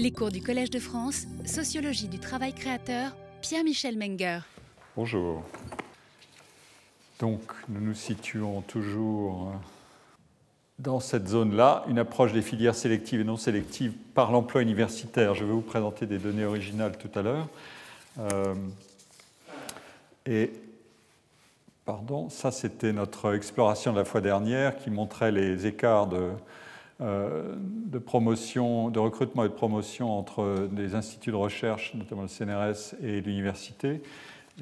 Les cours du Collège de France, Sociologie du travail créateur, Pierre-Michel Menger. Bonjour. Donc, nous nous situons toujours euh, dans cette zone-là, une approche des filières sélectives et non sélectives par l'emploi universitaire. Je vais vous présenter des données originales tout à l'heure. Euh, et, pardon, ça c'était notre exploration de la fois dernière qui montrait les écarts de, de promotion, de recrutement et de promotion entre des instituts de recherche, notamment le CNRS et l'université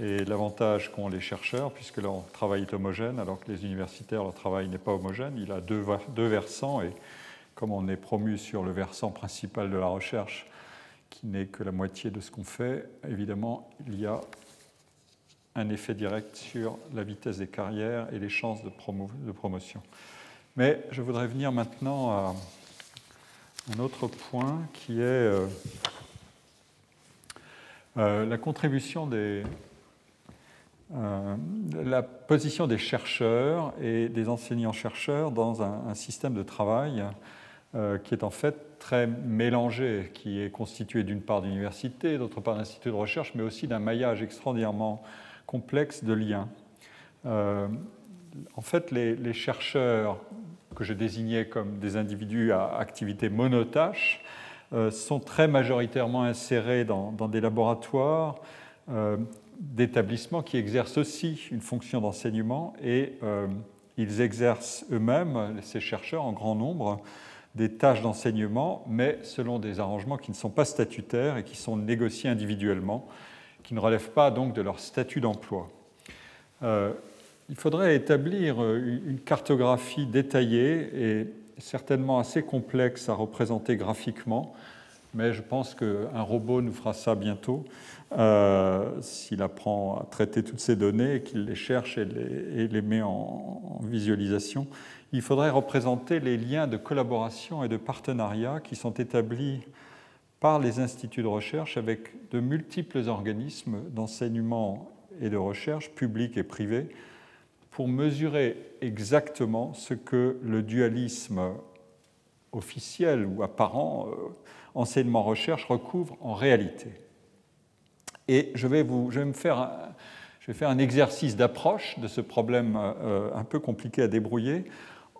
et l'avantage qu'ont les chercheurs, puisque leur travail est homogène, alors que les universitaires, leur travail n'est pas homogène. Il a deux, versants, et comme on est promu sur le versant principal de la recherche, qui n'est que la moitié de ce qu'on fait, évidemment, il y a un effet direct sur la vitesse des carrières et les chances de promotion. Mais je voudrais venir maintenant à un autre point qui est euh, euh, la contribution des, euh, la position des chercheurs et des enseignants-chercheurs dans un, système de travail qui est en fait très mélangé, qui est constitué d'une part d'universités, d'autre part d'instituts de recherche, mais aussi d'un maillage extraordinairement complexe de liens. En fait, les, chercheurs que je désignais comme des individus à activité monotache sont très majoritairement insérés dans, des laboratoires d'établissements qui exercent aussi une fonction d'enseignement et euh, ils exercent eux-mêmes, ces chercheurs en grand nombre, des tâches d'enseignement, mais selon des arrangements qui ne sont pas statutaires et qui sont négociés individuellement, qui ne relèvent pas donc de leur statut d'emploi. Euh, il faudrait établir une cartographie détaillée et certainement assez complexe à représenter graphiquement, mais je pense qu'un robot nous fera ça bientôt euh, s'il apprend à traiter toutes ces données, qu'il les cherche et les, met en, visualisation, il faudrait représenter les liens de collaboration et de partenariat qui sont établis par les instituts de recherche avec de multiples organismes d'enseignement et de recherche, publics et privés, pour mesurer exactement ce que le dualisme officiel ou apparent, euh, enseignement-recherche, recouvre en réalité. Et je vais, me faire, je vais faire un exercice d'approche de ce problème euh, un peu compliqué à débrouiller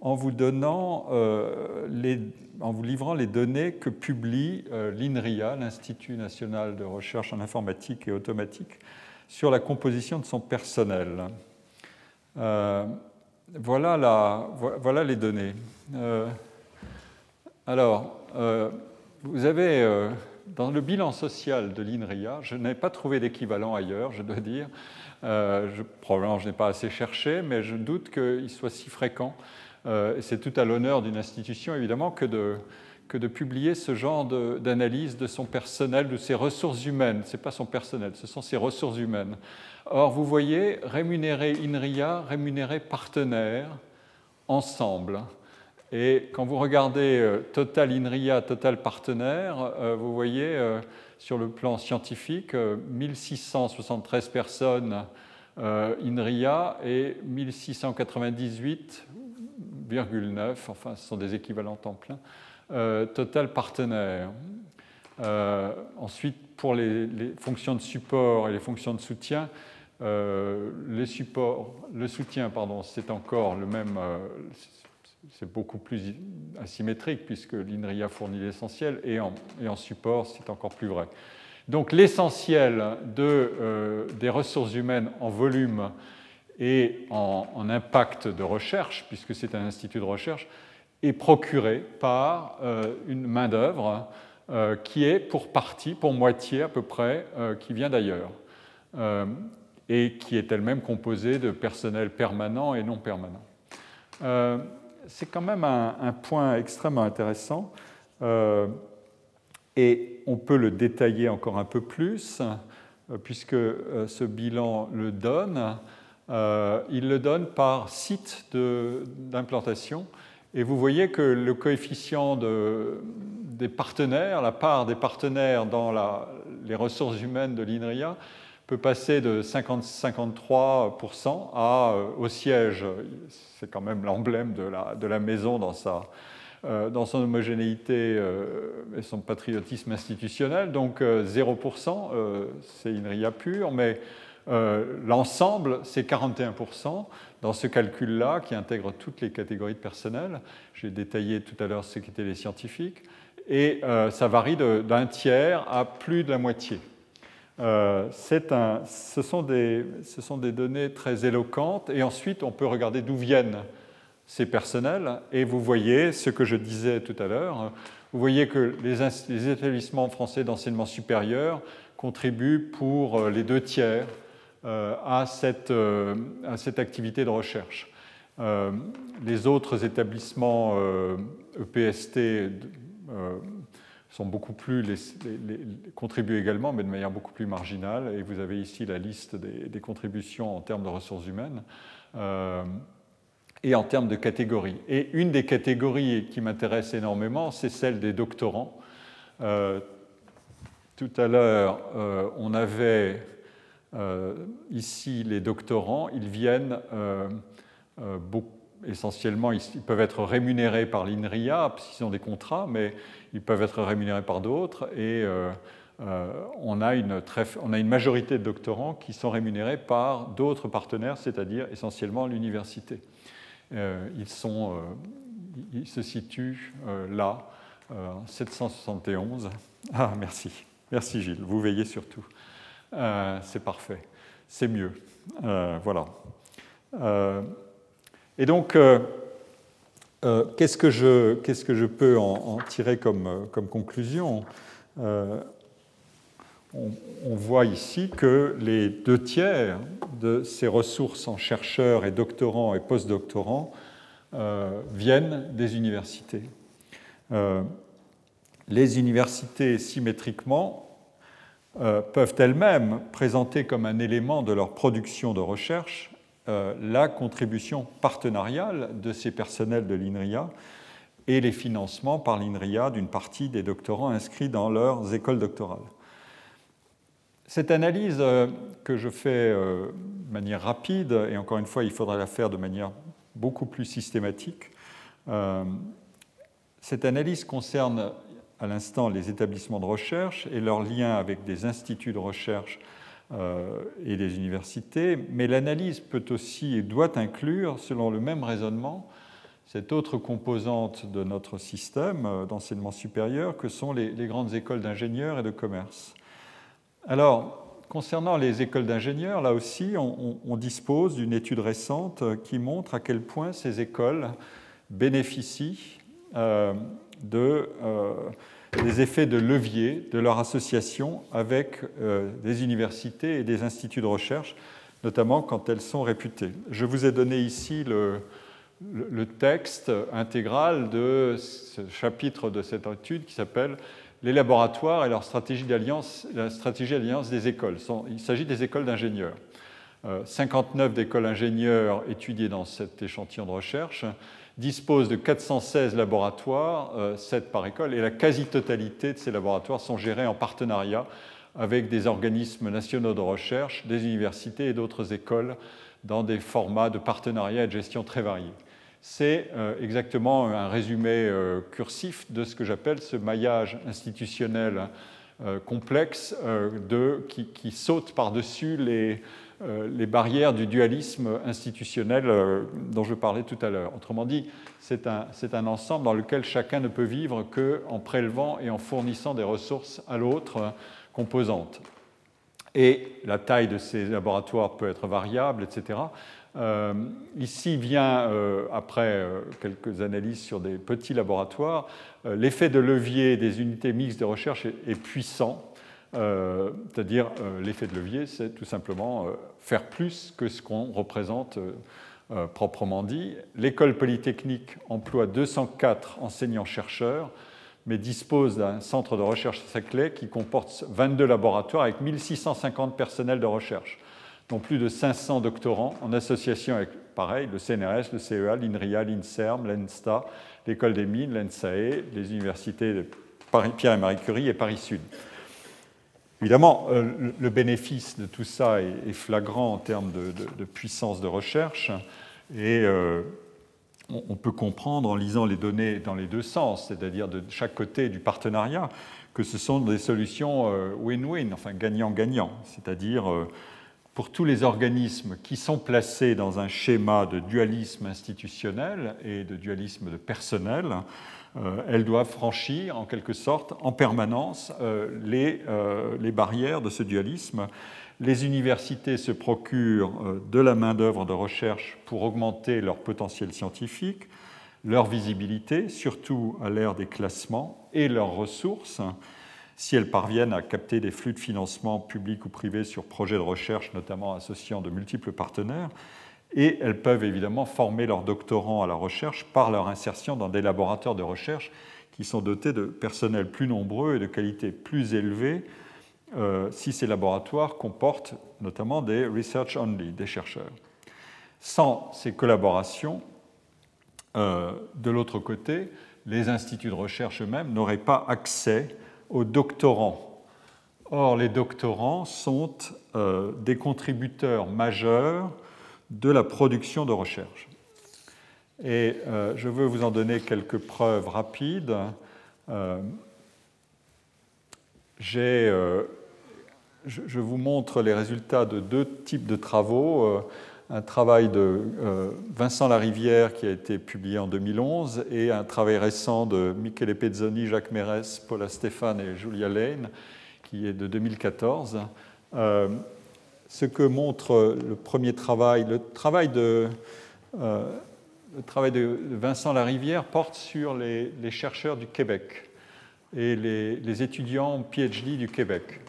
en vous donnant, euh, les, en vous livrant les données que publie l'INRIA, l'Institut national de recherche en informatique et automatique, sur la composition de son personnel. Voilà, la, voilà les données. alors, vous avez dans le bilan social de l'INRIA, je n'ai pas trouvé d'équivalent ailleurs, je dois dire. Euh, probablement, je n'ai pas assez cherché, mais je doute qu'il soit si fréquent. Euh, c'est tout à l'honneur d'une institution, évidemment, que de, que de publier ce genre d'analyse de, son personnel, de ses ressources humaines. Ce n'est pas son personnel, ce sont ses ressources humaines. Or, vous voyez, rémunérer INRIA, rémunérer partenaire, ensemble. Et quand vous regardez euh, Total INRIA, Total Partenaire, euh, vous voyez euh, sur le plan scientifique 1673 personnes INRIA et 1698,9, enfin ce sont des équivalents temps plein, Total Partenaire. ensuite, pour les, fonctions de support et les fonctions de soutien, les supports, le soutien, pardon, c'est encore le même, c'est beaucoup plus asymétrique puisque l'INRIA fournit l'essentiel et en, et en, support, c'est encore plus vrai. Donc l'essentiel de, euh, des ressources humaines en volume et en, impact de recherche, puisque c'est un institut de recherche, est procuré par euh, une main-d'œuvre euh, qui est pour partie, pour moitié à peu près, qui vient d'ailleurs et qui est elle-même composée de personnel permanent et non permanent c'est quand même un, point extrêmement intéressant. Euh, et on peut le détailler encore un peu plus, euh, puisque euh, ce bilan le donne. il le donne par site d'implantation. Et vous voyez que le coefficient de, des partenaires, la part des partenaires dans les ressources humaines de l'INRIA, peut passer de 50, 53% à, au siège c'est quand même l'emblème de la, maison dans sa, dans son homogénéité et son patriotisme institutionnel. Donc 0%, c'est INRIA pur, mais l'ensemble, c'est 41% dans ce calcul-là qui intègre toutes les catégories de personnel. J'ai détaillé tout à l'heure ce qu'étaient les scientifiques. Et ça varie d'un tiers à plus de la moitié. Euh, ce, sont des, données très éloquentes et ensuite on peut regarder d'où viennent ces personnels et vous voyez ce que je disais tout à l'heure. Vous voyez que les, établissements français d'enseignement supérieur contribuent pour euh, les deux tiers euh, à, cette, à, cette, activité de recherche. les autres établissements EPST e contribuent également, mais de manière beaucoup plus marginale. Et vous avez ici la liste des, contributions en termes de ressources humaines euh, et en termes de catégories. Et une des catégories qui m'intéresse énormément, c'est celle des doctorants. Euh, tout à l'heure, euh, on avait ici les doctorants. Ils viennent beaucoup essentiellement, ils peuvent être rémunérés par l'INRIA, s'ils ont des contrats, mais ils peuvent être rémunérés par d'autres. Et euh, euh, on, a une on, a une majorité de doctorants qui sont rémunérés par d'autres partenaires, c'est-à-dire essentiellement l'université. Euh, ils, sont, ils se situent là, 771. Ah, merci. Merci Gilles, vous veillez surtout. C'est parfait. C'est mieux. voilà. Et donc, euh, euh, qu'est-ce, que je, peux en, tirer comme, euh, comme conclusion? On, voit ici que les deux tiers de ces ressources en chercheurs et doctorants et postdoctorants viennent des universités. les universités, symétriquement, peuvent elles-mêmes présenter comme un élément de leur production de recherche euh, la contribution partenariale de ces personnels de l'INRIA et les financements par l'INRIA d'une partie des doctorants inscrits dans leurs écoles doctorales. Cette analyse euh, que je fais euh, de manière rapide, et encore une fois, il faudra la faire de manière beaucoup plus systématique, cette analyse concerne à l'instant les établissements de recherche et leurs liens avec des instituts de recherche euh, et des universités, mais l'analyse peut aussi et doit inclure, selon le même raisonnement, cette autre composante de notre système euh, d'enseignement supérieur que sont les, grandes écoles d'ingénieurs et de commerce. Alors, concernant les écoles d'ingénieurs, là aussi, on, dispose d'une étude récente qui montre à quel point ces écoles bénéficient euh, de des effets de levier de leur association avec euh, des universités et des instituts de recherche, notamment quand elles sont réputées. Je vous ai donné ici le, texte intégral de ce chapitre de cette étude qui s'appelle Les laboratoires et leur stratégie d'alliance, des écoles. Il s'agit des écoles d'ingénieurs. 59 euh, écoles ingénieurs étudiées dans cet échantillon de recherche, dispose de 416 laboratoires, 7 euh, par école, et la quasi-totalité de ces laboratoires sont gérés en partenariat avec des organismes nationaux de recherche, des universités et d'autres écoles dans des formats de partenariat et de gestion très variés. C'est euh, exactement un résumé euh, cursif de ce que j'appelle ce maillage institutionnel complexe qui, saute par-dessus les, les barrières du dualisme institutionnel euh, dont je parlais tout à l'heure. Autrement dit, c'est un, un, ensemble dans lequel chacun ne peut vivre qu'en prélevant et en fournissant des ressources à l'autre euh, composante. Et la taille de ces laboratoires peut être variable, etc. ici vient, après quelques analyses sur des petits laboratoires, l'effet de levier des unités mixtes de recherche est puissant euh, c'est-à-dire euh, l'effet de levier, c'est tout simplement euh, faire plus que ce qu'on représente proprement dit. L'école polytechnique emploie 204 enseignants-chercheurs, mais dispose d'un centre de recherche Saclay qui comporte 22 laboratoires avec 1650 personnels de recherche, dont plus de 500 doctorants en association avec, pareil, le CNRS, le CEA, l'INRIA, l'INSERM, l'ENSTA, l'École des mines, l'ENSAE, les universités de Pierre et Marie Curie et Paris Sud. Évidemment, euh, le bénéfice de tout ça est flagrant en termes de, puissance de recherche. Et euh, on peut comprendre en lisant les données dans les deux sens, c'est-à-dire de chaque côté du partenariat, que ce sont des solutions euh, win-win, enfin gagnant-gagnant, c'est-à-dire pour tous les organismes qui sont placés dans un schéma de dualisme institutionnel et de dualisme de personnel, elles doivent franchir en quelque sorte en permanence les, les barrières de ce dualisme les universités se procurent euh, de la main-d'œuvre de recherche pour augmenter leur potentiel scientifique, leur visibilité, surtout à l'ère des classements, et leurs ressources, si elles parviennent à capter des flux de financement publics ou privés sur projets de recherche, notamment associant de multiples partenaires. Et elles peuvent évidemment former leurs doctorants à la recherche par leur insertion dans des laboratoires de recherche qui sont dotés de personnel plus nombreux et de qualité plus élevée euh, si ces laboratoires comportent notamment des research only, des chercheurs. Sans ces collaborations, euh, de l'autre côté, les instituts de recherche eux-mêmes n'auraient pas accès aux doctorants. Or, les doctorants sont euh, des contributeurs majeurs de la production de recherche. Et je veux vous en donner quelques preuves rapides. J'ai je, vous montre les résultats de deux types de travaux. Euh, un travail de euh, Vincent Larivière qui a été publié en 2011 et un travail récent de Michele Pezzoni, Jacques Mérès, Paula Stéphane et Julia Lane qui est de 2014. Euh, ce que montre le premier travail, le travail de, de Vincent Larivière porte sur les, chercheurs du Québec et les, étudiants PhD du Québec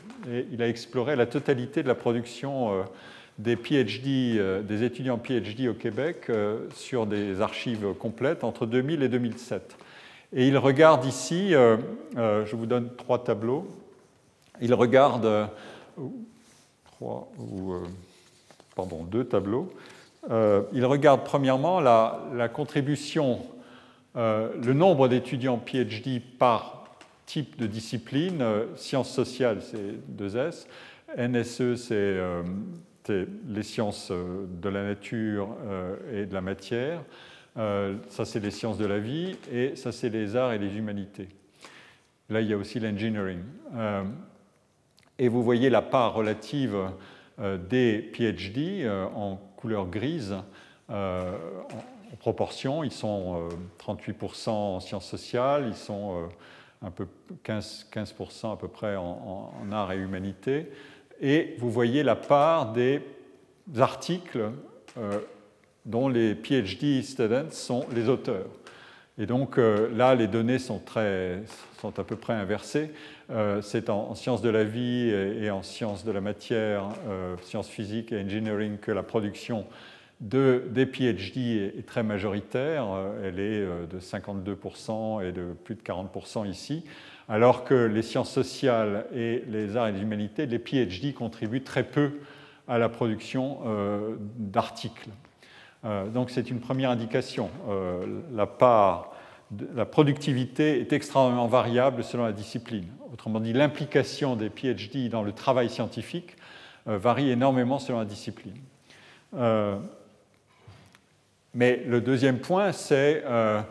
il a exploré la totalité de la production euh, des PhD, euh, des étudiants PhD au Québec euh, sur des archives complètes entre 2000 et 2007. Et il regarde ici, je vous donne trois tableaux, il regarde ou pardon deux tableaux. il regarde premièrement la, contribution, le nombre d'étudiants PhD par type de discipline. Euh, sciences sociales, c'est 2S. NSE, euh, c'est les sciences euh, de la nature et de la matière. ça, c'est les sciences de la vie. Et ça, c'est les arts et les humanités. Là, il y a aussi l'engineering. Et vous voyez la part relative des PhD en couleur grise. en proportion, ils sont 38% en sciences sociales, ils sont un peu 15, 15 à peu près en, art et humanité. Et vous voyez la part des articles euh, dont les PhD students sont les auteurs. Et donc euh, là, les données sont, très, sont à peu près inversées. Euh, c'est en, sciences de la vie et, en sciences de la matière, sciences physiques et engineering que la production de, des PhD est, très majoritaire, euh, elle est euh, de 52% et de plus de 40% ici, alors que les sciences sociales et les arts et les humanités, les PhD contribuent très peu à la production euh, d'articles. donc c'est une première indication. la part la productivité est extrêmement variable selon la discipline. Autrement dit, l'implication des PhD dans le travail scientifique varie énormément selon la discipline. Mais le deuxième point, c'est euh,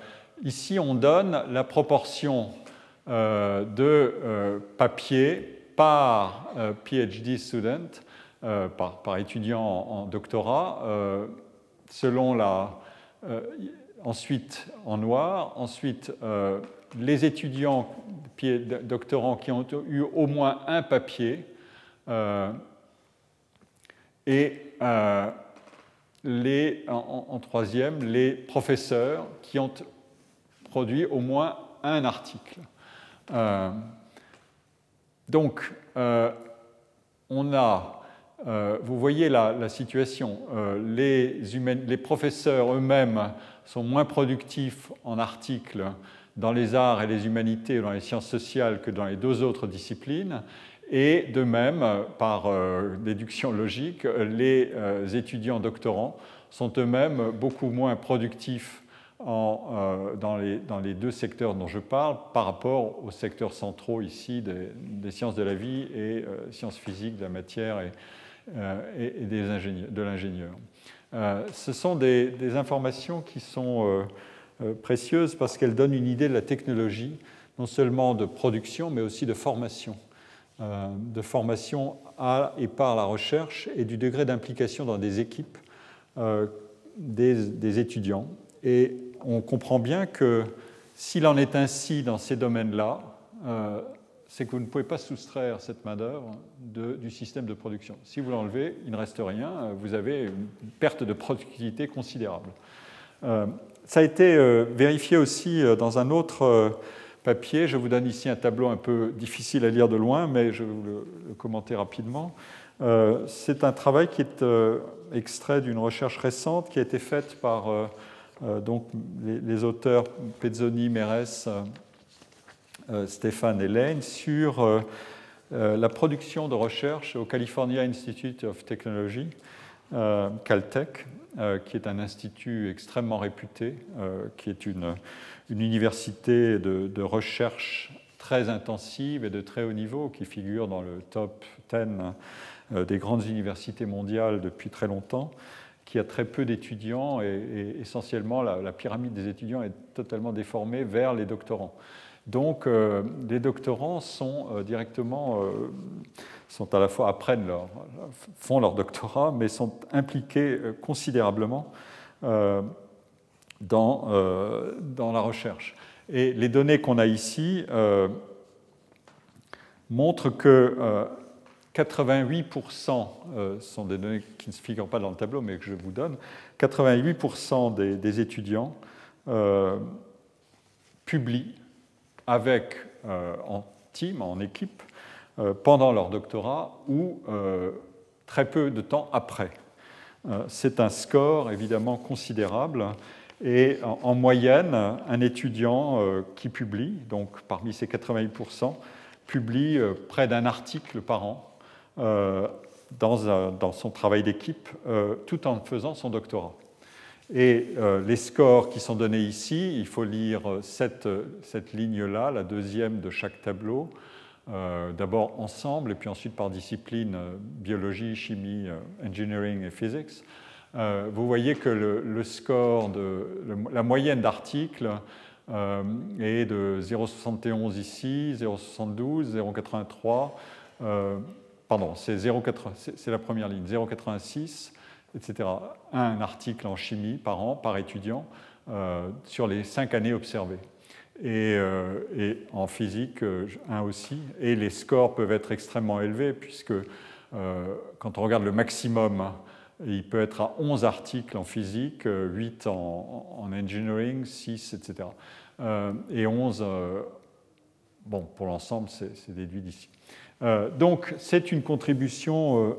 ici on donne la proportion euh, de euh, papier par PhD student, par, étudiant en, doctorat, selon la. Ensuite en noir, ensuite les étudiants doctorants qui ont eu au moins un papier et les, en, troisième, les professeurs qui ont produit au moins un article. Euh, donc, euh, on a, euh, vous voyez la, situation, les, les, professeurs eux-mêmes sont moins productifs en articles dans les arts et les humanités ou dans les sciences sociales que dans les deux autres disciplines. Et de même, par euh, déduction logique, les euh, étudiants doctorants sont eux-mêmes beaucoup moins productifs euh, dans, les, deux secteurs dont je parle par rapport aux secteurs centraux ici des, sciences de la vie et sciences physiques, de la matière et, des de l'ingénieur. ce sont des, informations qui sont précieuses parce qu'elles donnent une idée de la technologie, non seulement de production, mais aussi de formation. de formation à et par la recherche et du degré d'implication dans des équipes des, étudiants. Et on comprend bien que s'il en est ainsi dans ces domaines-là, euh, c'est que vous ne pouvez pas soustraire cette main-d'œuvre du système de production. Si vous l'enlevez, il ne reste rien, vous avez une perte de productivité considérable. Euh, ça a été euh, vérifié aussi dans un autre papier. Je vous donne ici un tableau un peu difficile à lire de loin, mais je vais vous le commenter rapidement. c'est un travail qui est extrait d'une recherche récente qui a été faite par euh, euh, donc, les, auteurs Pezzoni, Mérès, euh, Stéphane et Lane sur la production de recherche au California Institute of Technology, Caltech, qui est un institut extrêmement réputé, qui est une, université de, recherche très intensive et de très haut niveau, qui figure dans le top 10 euh, des grandes universités mondiales depuis très longtemps, qui a très peu d'étudiants et, essentiellement la, pyramide des étudiants est totalement déformée vers les doctorants. Donc euh, les doctorants sont euh, directement, sont à la fois apprennent leur, font leur doctorat, mais sont impliqués considérablement dans, dans la recherche. Et les données qu'on a ici montrent que 88% euh, sont des données qui ne se figurent pas dans le tableau, mais que je vous donne. 88% des, étudiants euh, publient avec, euh, en team, en équipe, pendant leur doctorat ou très peu de temps après. C'est un score évidemment considérable. Et en, en moyenne, un étudiant qui publie, donc parmi ces 88%, publie près d'un article par an euh, dans, son travail d'équipe euh, tout en faisant son doctorat. Et euh, les scores qui sont donnés ici, il faut lire cette, cette ligne-là, la deuxième de chaque tableau, d'abord ensemble et puis ensuite par discipline, biologie, chimie, engineering et physics. vous voyez que le, score, de, la moyenne d'articles est de 0,71 ici, 0,72, 0,83 pardon, c'est la première ligne, 0,86, etc. Un article en chimie par an, par étudiant, euh, sur les cinq années observées. Et, euh, en physique, euh, un aussi. Et les scores peuvent être extrêmement élevés, puisque quand on regarde le maximum, il peut être à 11 articles en physique, 8 en, en engineering, 6, etc. et 11, bon, pour l'ensemble, c'est déduit d'ici. Donc c'est une contribution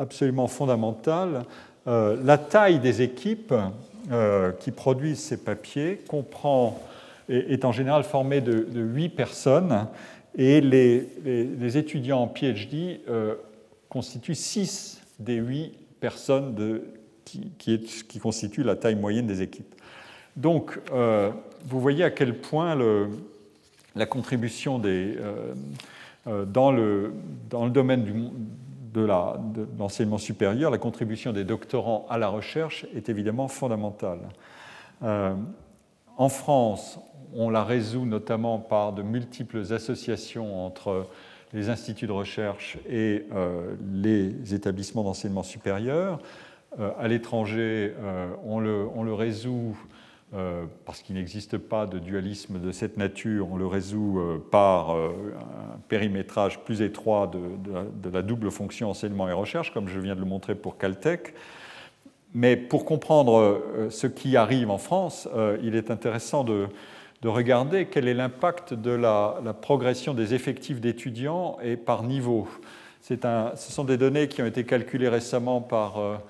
absolument fondamentale. Euh, la taille des équipes qui produisent ces papiers comprend, est, en général formée de, de 8 personnes et les, étudiants en PhD constituent 6 des 8 personnes de, qui, qui, constituent la taille moyenne des équipes. Donc, vous voyez à quel point le, la contribution des, euh, dans le, dans le domaine du, de l'enseignement supérieur, la contribution des doctorants à la recherche est évidemment fondamentale. Euh, en France, on la résout notamment par de multiples associations entre les instituts de recherche et euh, les établissements d'enseignement supérieur. à l'étranger, on, le, résout euh, parce qu'il n'existe pas de dualisme de cette nature, on le résout euh, par euh, un périmétrage plus étroit de, la double fonction enseignement et recherche, comme je viens de le montrer pour Caltech. Mais pour comprendre ce qui arrive en France, il est intéressant de, regarder quel est l'impact de la, progression des effectifs d'étudiants et par niveau. Ce sont des données qui ont été calculées récemment par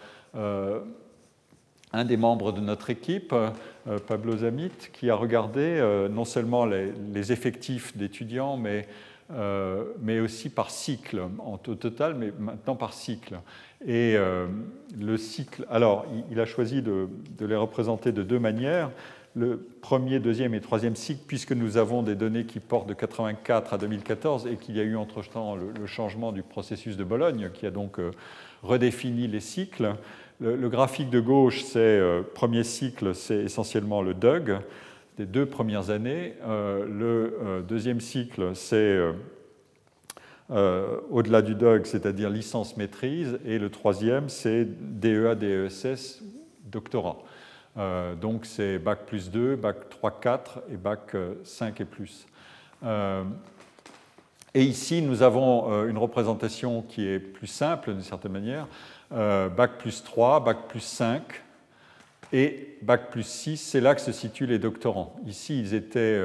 un des membres de notre équipe, euh, Pablo Zamit, qui a regardé euh, non seulement les, effectifs d'étudiants, mais, euh, mais, aussi par cycle, en total, mais maintenant par cycle. Et le cycle, alors, il, a choisi de, les représenter de deux manières. Le premier, deuxième et troisième cycle, puisque nous avons des données qui portent de 84 à 2014 et qu'il y a eu entre-temps le, changement du processus de Bologne, qui a donc redéfini les cycles. Le, graphique de gauche, c'est premier cycle, c'est essentiellement le DUG, des deux premières années. le deuxième cycle, c'est au-delà du DUG, c'est-à-dire licence maîtrise. Et le troisième, c'est DEA, DESS, doctorat. Euh, donc c'est bac plus 2, bac 3, 4 et bac 5 euh, et plus. Euh, et ici, nous avons une représentation qui est plus simple d'une certaine manière. Bac plus 3, bac plus 5 et bac plus 6, c'est là que se situent les doctorants. Ici, ils étaient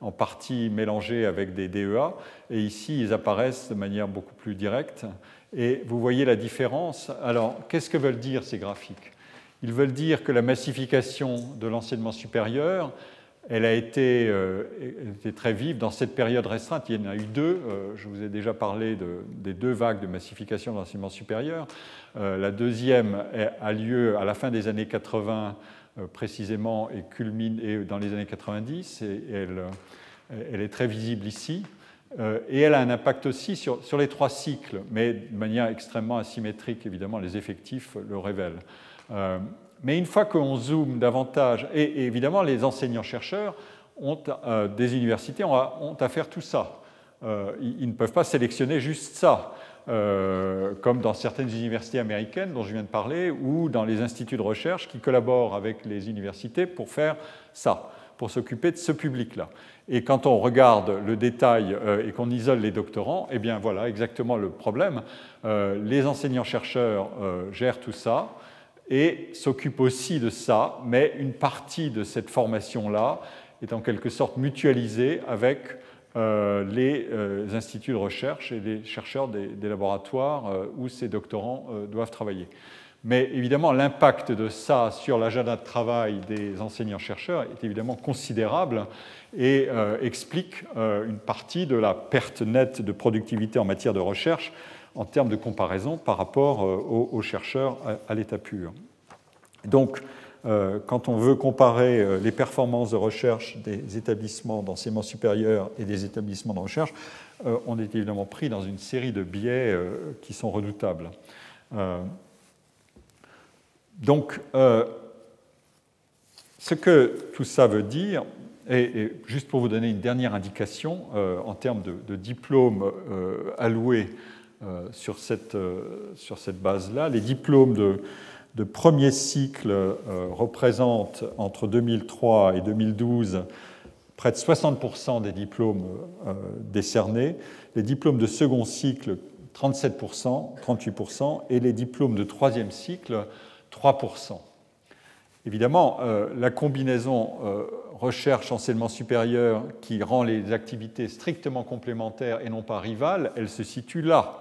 en partie mélangés avec des DEA, et ici, ils apparaissent de manière beaucoup plus directe. Et vous voyez la différence. Alors, qu'est-ce que veulent dire ces graphiques? Ils veulent dire que la massification de l'enseignement supérieur, elle a été, euh, très vive dans cette période restreinte. Il y en a eu deux. Euh, je vous ai déjà parlé des deux vagues de massification de l'enseignement supérieur. Euh, la deuxième a lieu à la fin des années 80 précisément et culmine dans les années 90. Et elle, est très visible ici. et elle a un impact aussi sur, les trois cycles, mais de manière extrêmement asymétrique, évidemment, les effectifs le révèlent. Euh, mais une fois qu'on zoome davantage, et, évidemment les enseignants-chercheurs ont, euh, des universités ont, à faire tout ça. Euh, ils, ne peuvent pas sélectionner juste ça, comme dans certaines universités américaines dont je viens de parler, ou dans les instituts de recherche qui collaborent avec les universités pour faire ça, pour s'occuper de ce public-là. Et quand on regarde le détail et qu'on isole les doctorants, eh bien voilà exactement le problème. les enseignants-chercheurs gèrent tout ça et s'occupe aussi de ça, mais une partie de cette formation-là est en quelque sorte mutualisée avec euh, les euh, instituts de recherche et les chercheurs des, laboratoires euh, où ces doctorants doivent travailler. Mais évidemment, l'impact de ça sur l'agenda de travail des enseignants-chercheurs est évidemment considérable et explique une partie de la perte nette de productivité en matière de recherche en termes de comparaison par rapport euh, aux, chercheurs à, l'état pur. Donc, euh, quand on veut comparer euh, les performances de recherche des établissements d'enseignement supérieur et des établissements de recherche, on est évidemment pris dans une série de biais qui sont redoutables. donc, ce que tout ça veut dire, et, juste pour vous donner une dernière indication en termes de, diplômes alloués sur cette, euh, sur cette base-là. Les diplômes de, de premier cycle euh, représentent entre 2003 et 2012 près de 60% des diplômes décernés, les diplômes de second cycle 37%, 38%, et les diplômes de troisième cycle 3%. Évidemment, la combinaison recherche-enseignement supérieur qui rend les activités strictement complémentaires et non pas rivales, elle se situe là.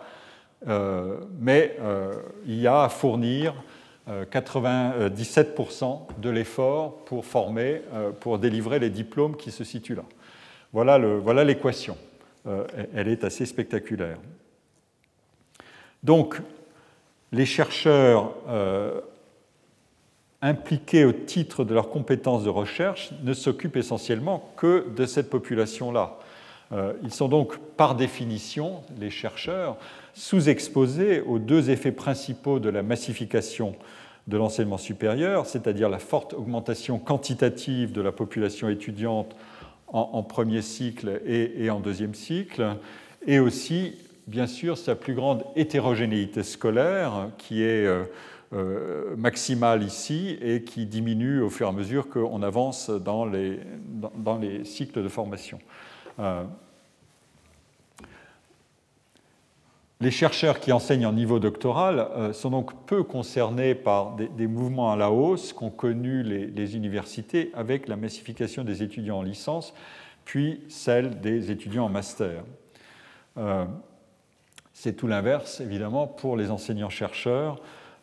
Euh, mais euh, il y a à fournir 97% euh, de l'effort pour former, pour délivrer les diplômes qui se situent là. Voilà l'équation. Voilà elle est assez spectaculaire. Donc, les chercheurs impliqués au titre de leurs compétences de recherche ne s'occupent essentiellement que de cette population-là. Ils sont donc, par définition, les chercheurs, sous-exposés aux deux effets principaux de la massification de l'enseignement supérieur, c'est-à-dire la forte augmentation quantitative de la population étudiante en, premier cycle et, en deuxième cycle, et aussi, bien sûr, sa plus grande hétérogénéité scolaire, qui est euh, euh, maximale ici et qui diminue au fur et à mesure qu'on avance dans les, dans, les, cycles de formation. Euh, Les chercheurs qui enseignent en niveau doctoral euh, sont donc peu concernés par des, mouvements à la hausse qu'ont connus les, universités avec la massification des étudiants en licence, puis celle des étudiants en master. Euh, c'est tout l'inverse, évidemment, pour les enseignants-chercheurs.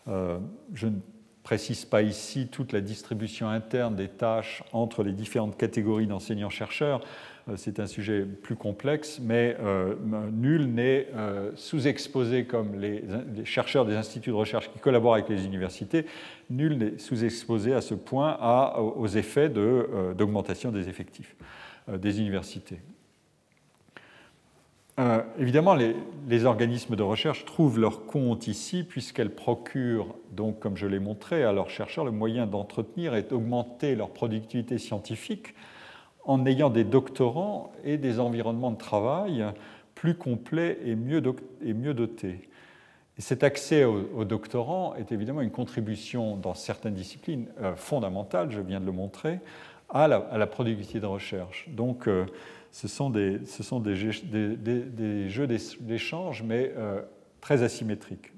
Euh, je ne précise pas ici toute la distribution interne des tâches entre les différentes catégories d'enseignants-chercheurs. Euh, c'est un sujet plus complexe, mais euh, nul n'est euh, sous-exposé comme les, chercheurs des instituts de recherche qui collaborent avec les universités, nul n'est sous-exposé à ce point aux effets d'augmentation des effectifs des universités. Évidemment, les, organismes de recherche trouvent leur compte ici puisqu'elles procurent, donc, comme je l'ai montré, à leurs chercheurs le moyen d'entretenir et d'augmenter leur productivité scientifique en ayant des doctorants et des environnements de travail plus complets et mieux, dotés. Et cet accès aux, doctorants est évidemment une contribution dans certaines disciplines euh, fondamentales, je viens de le montrer, à la, productivité de recherche. Donc, euh, ce sont des, jeux d'échange, mais euh, très asymétriques.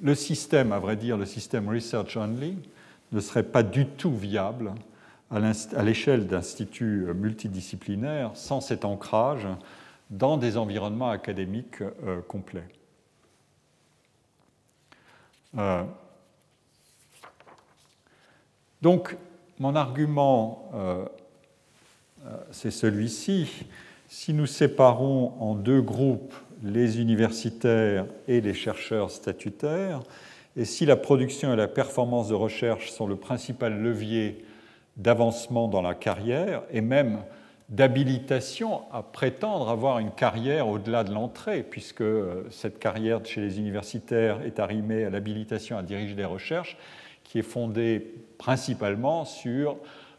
Le système, à vrai dire, le système research only, ne serait pas du tout viable à l'échelle d'instituts multidisciplinaires sans cet ancrage dans des environnements académiques euh, complets. Euh, donc, mon argument euh, c'est celui-ci. Si nous séparons en deux groupes les universitaires et les chercheurs statutaires, et si la production et la performance de recherche sont le principal levier d'avancement dans la carrière et même d'habilitation à prétendre avoir une carrière au-delà de l'entrée, puisque euh, cette carrière chez les universitaires est arrimée à l'habilitation à diriger des recherches, qui est fondée principalement sur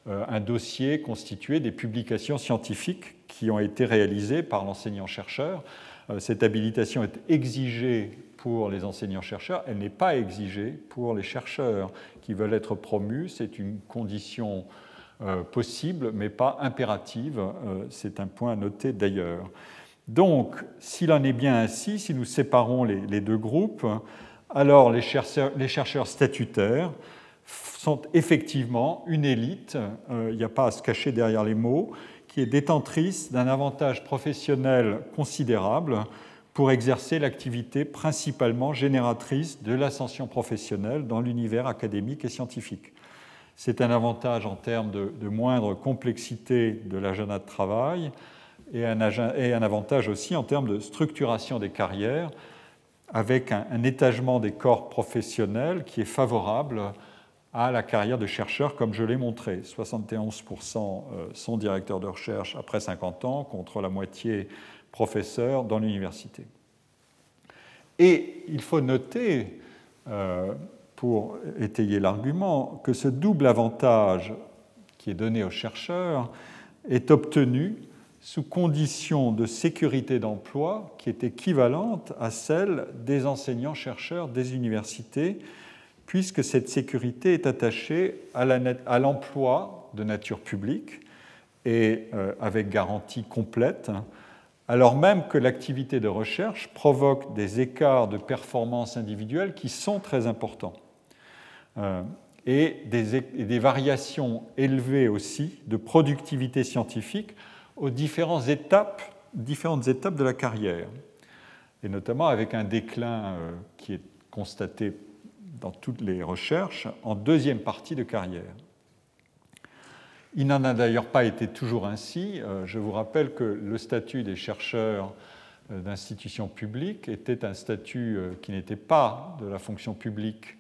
euh, un dossier constitué des publications scientifiques qui ont été réalisées par l'enseignant-chercheur. Euh, cette habilitation est exigée pour les enseignants-chercheurs, elle n'est pas exigée pour les chercheurs qui veulent être promus. C'est une condition euh, possible, mais pas impérative. C'est un point à noter d'ailleurs. Donc, s'il en est bien ainsi, si nous séparons les, deux groupes, alors les chercheurs statutaires sont effectivement une élite, euh, il n'y a pas à se cacher derrière les mots, qui est détentrice d'un avantage professionnel considérable pour exercer l'activité principalement génératrice de l'ascension professionnelle dans l'univers académique et scientifique. C'est un avantage en termes de, moindre complexité de l'agenda de travail et un, avantage aussi en termes de structuration des carrières avec un, un étagement des corps professionnels qui est favorable à la carrière de chercheur, comme je l'ai montré. 71% euh, sont directeurs de recherche après 50 ans, contre la moitié professeurs dans l'université. Et il faut noter, euh, pour étayer l'argument, que ce double avantage qui est donné aux chercheurs est obtenu sous conditions de sécurité d'emploi qui est équivalente à celle des enseignants-chercheurs des universités puisque cette sécurité est attachée à l'emploi de nature publique et euh, avec garantie complète, alors même que l'activité de recherche provoque des écarts de performance individuelle qui sont très importants euh, et, des, variations élevées aussi de productivité scientifique aux différentes étapes, de la carrière, et notamment avec un déclin euh, qui est constaté dans toutes les recherches en deuxième partie de carrière. Il n'en a d'ailleurs pas été toujours ainsi. Euh, je vous rappelle que le statut des chercheurs euh, d'institutions publiques était un statut euh, qui n'était pas de la fonction publique,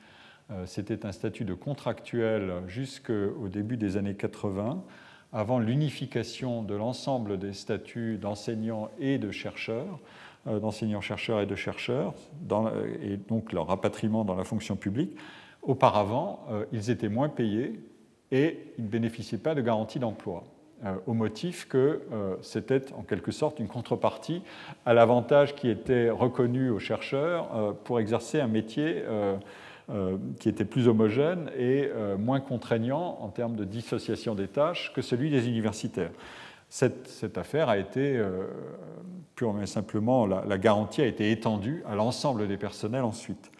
c'était un statut de contractuel jusqu'au début des années 80, avant l'unification de l'ensemble des statuts d'enseignants et de chercheurs. D'enseignants-chercheurs et de chercheurs, et donc leur rapatriement dans la fonction publique. Auparavant, ils étaient moins payés et ils ne bénéficiaient pas de garantie d'emploi, euh, au motif que c'était en quelque sorte une contrepartie à l'avantage qui était reconnu aux chercheurs pour exercer un métier qui était plus homogène et moins contraignant en termes de dissociation des tâches que celui des universitaires cette, affaire a été euh, purement et simplement, la, garantie a été étendue à l'ensemble des personnels ensuite.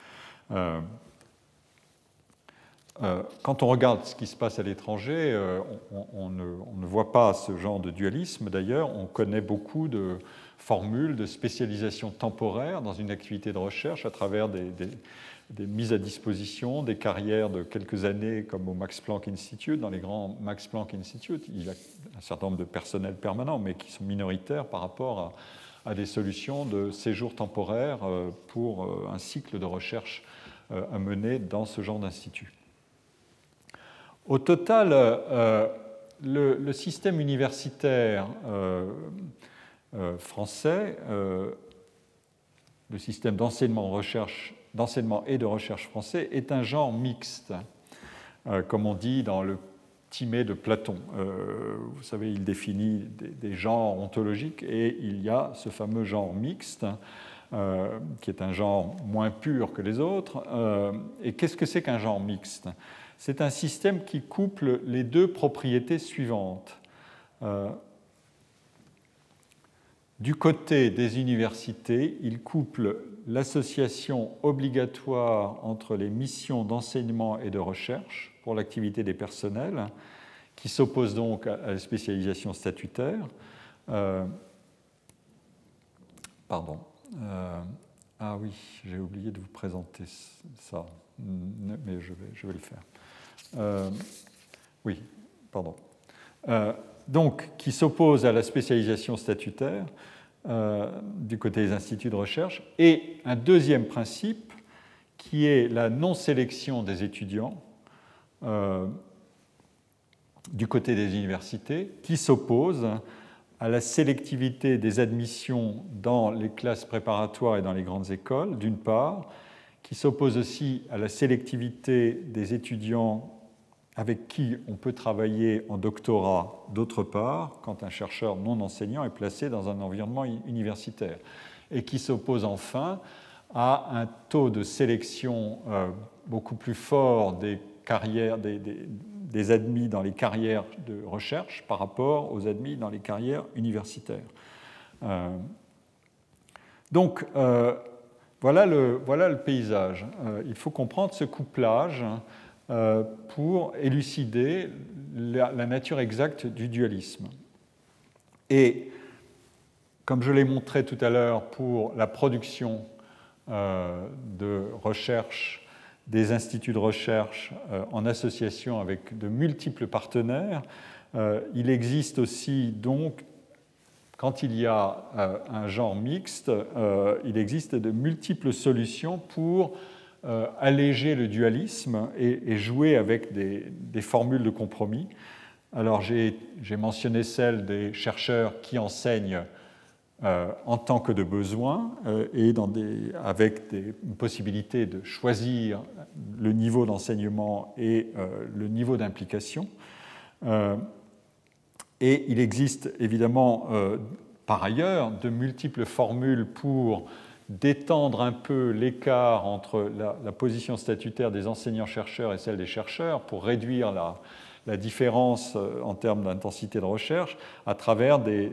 Euh, euh, quand on regarde ce qui se passe à l'étranger, on, ne, voit pas ce genre de dualisme. D'ailleurs, on connaît beaucoup de formules de spécialisation temporaire dans une activité de recherche à travers des, mises à disposition, des carrières de quelques années comme au Max Planck Institute. Dans les grands Max Planck Institute, il y a un certain nombre de personnels permanents, mais qui sont minoritaires par rapport à, des solutions de séjour temporaire euh, pour euh, un cycle de recherche euh, à mener dans ce genre d'institut. Au total, le, système universitaire français, le système d'enseignement, et de recherche français est un genre mixte, comme on dit dans le Timée de Platon. vous savez, il définit des, genres ontologiques et il y a ce fameux genre mixte euh, qui est un genre moins pur que les autres. Euh, et qu'est-ce que c'est qu'un genre mixte? C'est un système qui couple les deux propriétés suivantes. Euh, du côté des universités, il couple l'association obligatoire entre les missions d'enseignement et de recherche pour l'activité des personnels, qui s'oppose donc à la spécialisation statutaire. pardon. Euh, ah oui, j'ai oublié de vous présenter ça, mais je vais le faire. Euh, oui, pardon. Euh, donc, qui s'oppose à la spécialisation statutaire du côté des instituts de recherche, et un deuxième principe qui est la non-sélection des étudiants du côté des universités, qui s'oppose à la sélectivité des admissions dans les classes préparatoires et dans les grandes écoles, d'une part, qui s'oppose aussi à la sélectivité des étudiants avec qui on peut travailler en doctorat, d'autre part, quand un chercheur non enseignant est placé dans un environnement universitaire, et qui s'oppose enfin à un taux de sélection euh, beaucoup plus fort des carrières, des, admis dans les carrières de recherche par rapport aux admis dans les carrières universitaires. Euh, donc, euh, voilà, le, voilà, le, paysage. Il faut comprendre ce couplage pour élucider la, nature exacte du dualisme. Et comme je l'ai montré tout à l'heure pour la production de recherche des instituts de recherche euh, en association avec de multiples partenaires. Euh, il existe aussi donc, quand il y a euh, un genre mixte, il existe de multiples solutions pour alléger le dualisme et, jouer avec des, formules de compromis. Alors j'ai mentionné celle des chercheurs qui enseignent euh, en tant que de besoin euh, et avec des, une de choisir le niveau d'enseignement et euh, le niveau d'implication. et il existe évidemment par ailleurs de multiples formules pour d'étendre un peu l'écart entre la, position statutaire des enseignants-chercheurs et celle des chercheurs pour réduire la, différence euh, en termes d'intensité de recherche à travers des,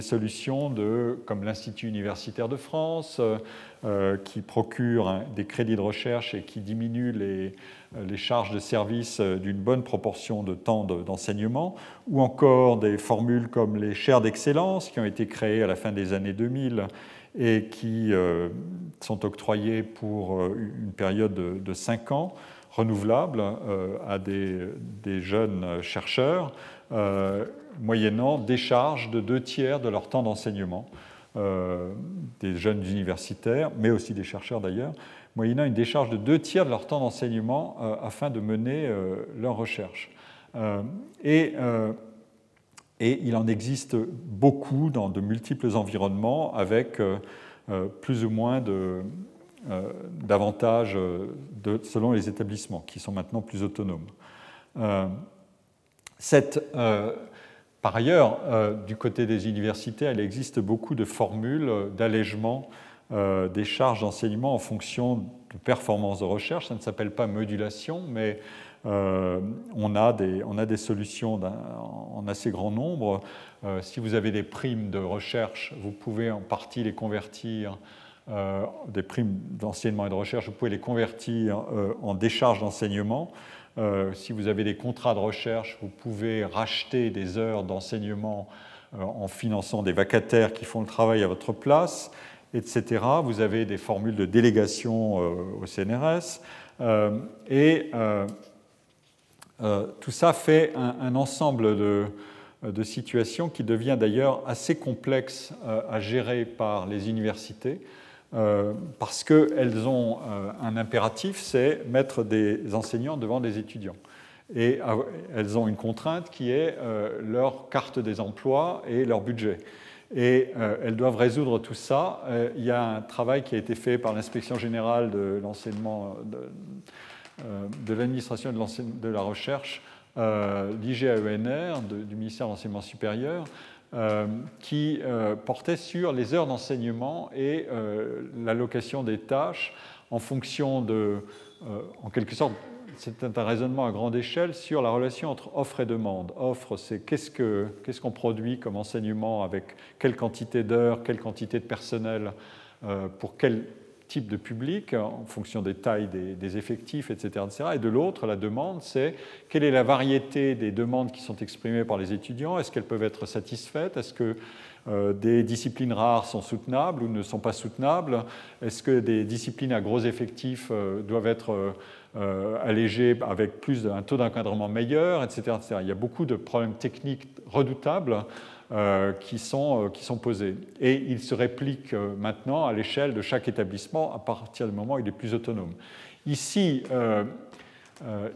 solutions de, comme l'Institut universitaire de France, euh, euh, qui procure des crédits de recherche et qui diminue les, les charges de service d'une bonne proportion de temps d'enseignement, ou encore des formules comme les chaires d'excellence qui ont été créées à la fin des années 2000 et qui sont octroyées pour une période de, de 5 ans renouvelables euh, à des, jeunes chercheurs, euh, moyennant des charges de deux tiers de leur temps d'enseignement, euh, des jeunes universitaires, mais aussi des chercheurs d'ailleurs, moyennant une décharge de deux tiers de leur temps d'enseignement afin de mener leur recherche. et, et, il en existe beaucoup dans de multiples environnements avec plus ou moins euh, davantage euh, selon les établissements, qui sont maintenant plus autonomes. Euh, par ailleurs, du côté des universités, il existe beaucoup de formules d'allègement des charges d'enseignement en fonction de performances de recherche. Ça ne s'appelle pas modulation, mais on, a des, on, a des, solutions en assez grand nombre. si vous avez des primes de recherche, vous pouvez en partie les convertir euh, des primes d'enseignement et de recherche, vous pouvez les convertir euh, en décharges d'enseignement. Euh, si vous avez des contrats de recherche, vous pouvez racheter des heures d'enseignement en finançant des vacataires qui font le travail à votre place, etc. Vous avez des formules de délégation au CNRS. et tout ça fait un, ensemble de, situations qui devient d'ailleurs assez complexe à gérer par les universités. Euh, parce qu'elles ont euh, un impératif, c'est mettre des enseignants devant des étudiants. Et elles ont une contrainte qui est euh, leur carte des emplois et leur budget. et elles doivent résoudre tout ça. il y a un travail qui a été fait par l'inspection générale de l'enseignement l'administration de, la recherche, l'IGAENR, du ministère de l'enseignement supérieur, qui portait sur les heures d'enseignement et l'allocation des tâches en fonction de, en quelque sorte, c'est un raisonnement à grande échelle sur la relation entre offre et demande. Offre, c'est qu'est-ce qu'on produit comme enseignement avec quelle quantité d'heures, quelle quantité de personnel, euh, pour quel type de public, en fonction des tailles des, effectifs, etc., etc. Et de l'autre, la demande, c'est quelle est la variété des demandes qui sont exprimées par les étudiants? Est-ce qu'elles peuvent être satisfaites? Est-ce que euh, des disciplines rares sont soutenables ou ne sont pas soutenables? Est-ce que des disciplines à gros effectifs euh, doivent être euh, allégé avec plus un taux d'encadrement meilleur, etc., Il y a beaucoup de problèmes techniques redoutables qui, sont, euh, qui sont posés. Et ils se répliquent maintenant à l'échelle de chaque établissement à partir du moment où il est plus autonome. Ici,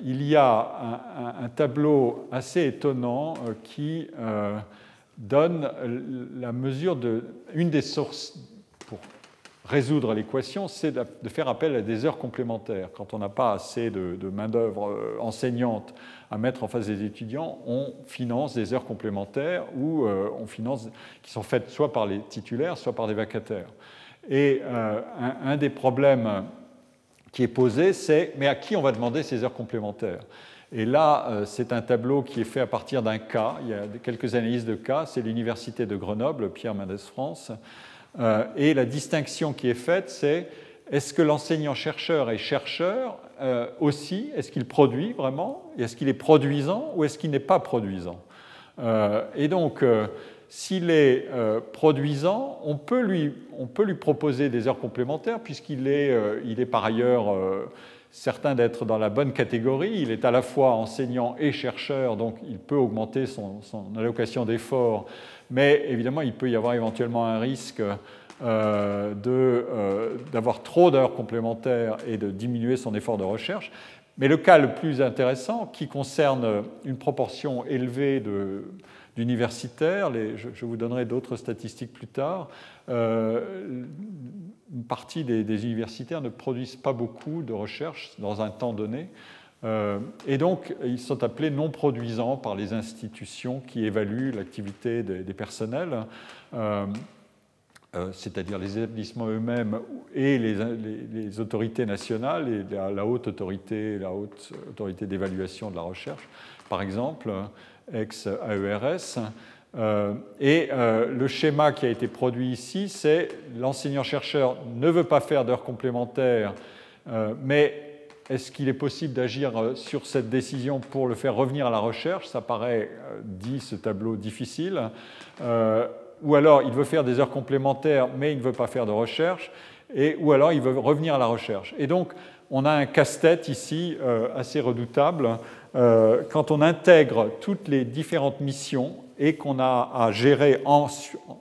il y a un, un, tableau assez étonnant qui donne la mesure de une des sources pour résoudre l'équation, c'est de faire appel à des heures complémentaires. Quand on n'a pas assez de, main-d'œuvre euh, enseignante à mettre en face des étudiants, on finance des heures complémentaires ou euh, on finance qui sont faites soit par les titulaires, soit par des vacataires. Et euh, un, des problèmes qui est posé, c'est mais à qui on va demander ces heures complémentaires? Et là, c'est un tableau qui est fait à partir d'un cas. Il y a quelques analyses de cas. C'est l'Université de Grenoble, Pierre Mendès France, euh, et la distinction qui est faite, c'est est-ce que l'enseignant-chercheur est chercheur euh, aussi? Est-ce qu'il produit vraiment? Est-ce qu'il est produisant ou est-ce qu'il n'est pas produisant? Euh, Et donc, s'il est produisant, on peut, lui, on peut, lui, proposer des heures complémentaires puisqu'il est, il est par ailleurs certain d'être dans la bonne catégorie. Il est à la fois enseignant et chercheur, donc il peut augmenter son, son allocation d'efforts mais évidemment, il peut y avoir éventuellement un risque euh, euh, d'avoir trop d'heures complémentaires et de diminuer son effort de recherche. Mais le cas le plus intéressant, qui concerne une proportion élevée d'universitaires, je, vous donnerai d'autres statistiques plus tard, euh, une partie des, universitaires ne produisent pas beaucoup de recherche dans un temps donné. Euh, et donc, ils sont appelés non produisants par les institutions qui évaluent l'activité des, personnels, euh, euh, c'est-à-dire les établissements eux-mêmes et les, autorités nationales la, haute autorité, la haute autorité d'évaluation de la recherche, par exemple, ex-AERS. et le schéma qui a été produit ici, c'est l'enseignant-chercheur ne veut pas faire d'heures complémentaires, mais est-ce qu'il est possible d'agir euh, sur cette décision pour le faire revenir à la recherche? Ça paraît, euh, dit ce tableau, difficile. Euh, ou alors il veut faire des heures complémentaires, mais il ne veut pas faire de recherche. Et, ou alors il veut revenir à la recherche. Et donc, on a un casse-tête ici assez redoutable. quand on intègre toutes les différentes missions et qu'on a à gérer en,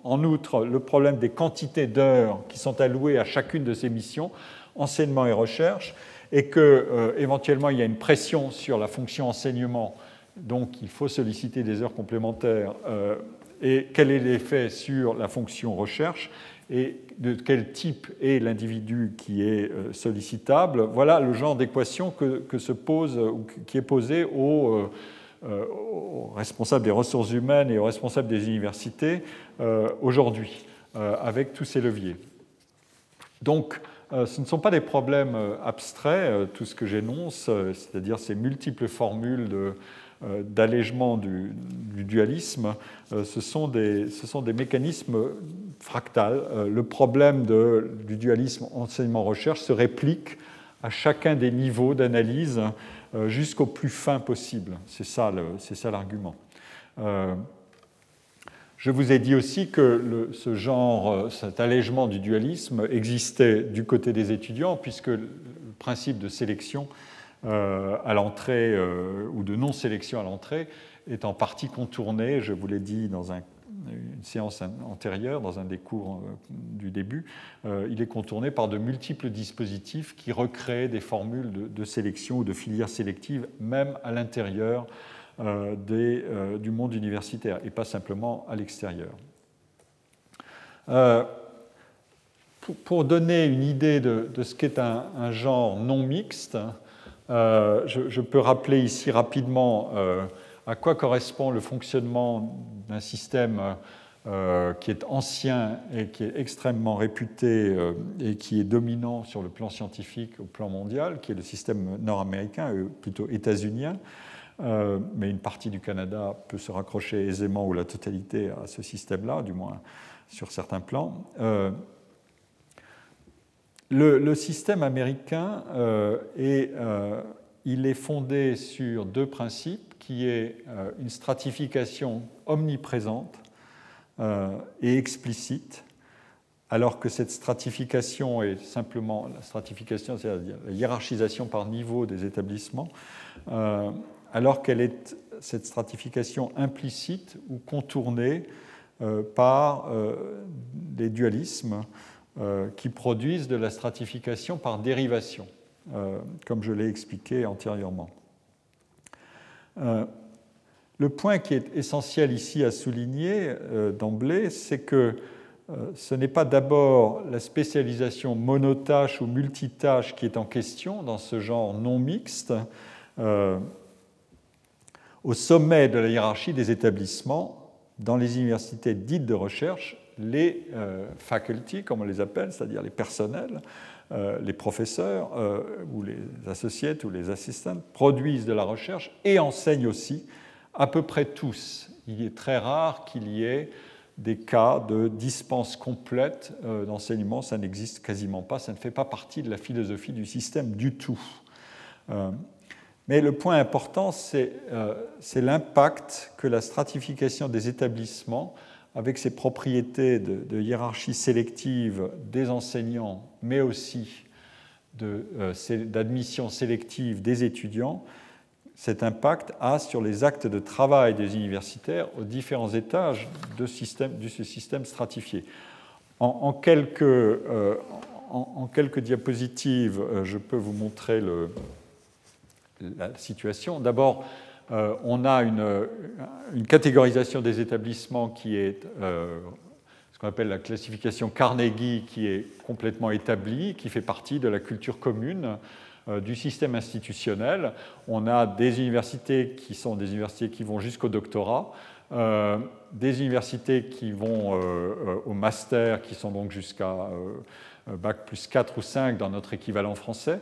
en outre le problème des quantités d'heures qui sont allouées à chacune de ces missions, enseignement et recherche, et qu'éventuellement euh, il y a une pression sur la fonction enseignement, donc il faut solliciter des heures complémentaires, euh, et quel est l'effet sur la fonction recherche, et de quel type est l'individu qui est euh, sollicitable. Voilà le genre d'équation que, se pose, qui est posée aux, responsables des ressources humaines et aux responsables des universités aujourd'hui, avec tous ces leviers. Donc, ce ne sont pas des problèmes euh, abstraits, euh, tout ce que j'énonce, c'est-à-dire ces multiples formules d'allègement du, dualisme, ce sont, des, ce, sont des, mécanismes fractales. le problème du dualisme enseignement-recherche se réplique à chacun des niveaux d'analyse jusqu'au plus fin possible. C'est ça l'argument. Je vous ai dit aussi que ce genre, euh, cet allègement du dualisme existait du côté des étudiants, puisque le principe de sélection euh, à l'entrée euh, ou de non-sélection à l'entrée est en partie contourné, je vous l'ai dit dans une séance antérieure, dans un des cours du début, il est contourné par de multiples dispositifs qui recréent des formules de sélection ou de filières sélectives, même à l'intérieur des, euh, du monde universitaire et pas simplement à l'extérieur. pour, donner une idée de, ce qu'est un, genre non mixte, je, peux rappeler ici rapidement à quoi correspond le fonctionnement d'un système euh, qui est ancien et qui est extrêmement réputé euh, et qui est dominant sur le plan scientifique au plan mondial, qui est le système nord-américain, euh, plutôt états-unien. Mais une partie du Canada peut se raccrocher aisément ou la totalité à ce système-là, du moins sur certains plans. Le, système américain est, il est fondé sur deux principes, qui est une stratification omniprésente euh, et explicite, alors que cette stratification est simplement la stratification, c'est-à-dire la hiérarchisation par niveau des établissements, euh, alors qu'elle est cette stratification implicite ou contournée euh, par des dualismes qui produisent de la stratification par dérivation, comme je l'ai expliqué antérieurement. Le point qui est essentiel ici à souligner euh, d'emblée, c'est que euh, ce n'est pas d'abord la spécialisation monotâche ou multitâche qui est en question dans ce genre non mixte. Euh, au sommet de la hiérarchie des établissements, dans les universités dites de recherche, les faculty, comme on les appelle, c'est-à-dire les personnels, les professeurs ou les associés ou les assistants, produisent de la recherche et enseignent aussi à peu près tous. Il est très rare qu'il y ait des cas de dispense complète euh, d'enseignement, ça n'existe quasiment pas, ça ne fait pas partie de la philosophie du système du tout. Euh, mais le point important, euh, c'est l'impact que la stratification des établissements, avec ses propriétés de, hiérarchie sélective des enseignants, mais aussi d'admission sélective des étudiants, cet impact a sur les actes de travail des universitaires aux différents étages de, ce système stratifié. En, quelques, euh, quelques, diapositives, euh, je peux vous montrer le, la situation. D'abord, euh, on a une, catégorisation des établissements qui est ce qu'on appelle la classification Carnegie, qui est complètement établie, qui fait partie de la culture commune euh, du système institutionnel. On a des universités qui sont des universités qui vont jusqu'au doctorat, euh, des universités qui vont euh, au master, qui sont donc jusqu'à bac plus 4 ou 5 dans notre équivalent français,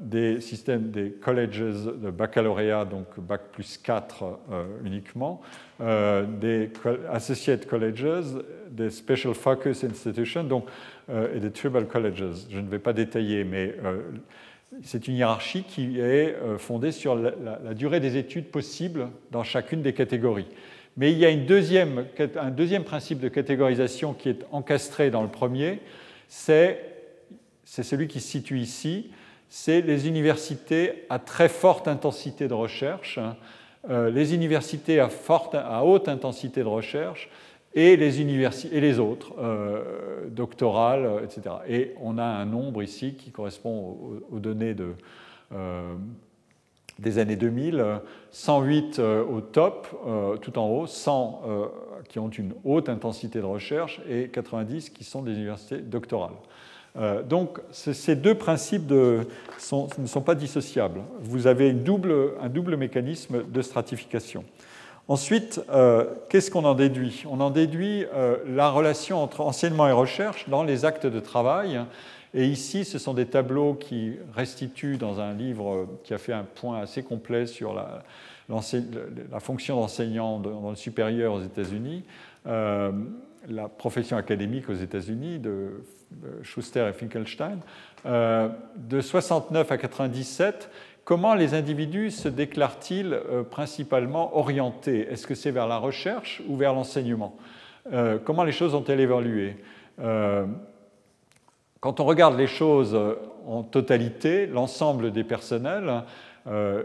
des systèmes des colleges de baccalauréat, donc bac plus 4 uniquement, des associate colleges, des special focus institutions, donc, et des tribal colleges. Je ne vais pas détailler, mais c'est une hiérarchie qui est euh, fondée sur la, durée des études possibles dans chacune des catégories. Mais il y a un deuxième principe de catégorisation qui est encastré dans le premier, c'est celui qui se situe ici, c'est les universités à très forte intensité de recherche, euh, les universités à, forte, à haute intensité de recherche, et les, et les autres, euh, doctorales, etc. Et on a un nombre ici qui correspond aux, données euh, des années 2000, 108 au top, tout en haut, 100 qui ont une haute intensité de recherche et 90 qui sont des universités doctorales. donc ces deux principes ne sont pas dissociables. Vous avez un double mécanisme de stratification. Ensuite, euh, qu'est-ce qu'on en déduit? On en déduit euh, la relation entre enseignement et recherche dans les actes de travail. Et ici, ce sont des tableaux qui restituent dans un livre qui a fait un point assez complet sur la, la fonction d'enseignant dans le supérieur aux États-Unis, euh, la profession académique aux États-Unis de Schuster et Finkelstein. de 69 à 97, Comment les individus se déclarent-ils euh, principalement orientés? Est-ce que c'est vers la recherche ou vers l'enseignement? Euh, Comment les choses ont-elles évolué? Euh, Quand on regarde les choses en totalité, l'ensemble des personnels,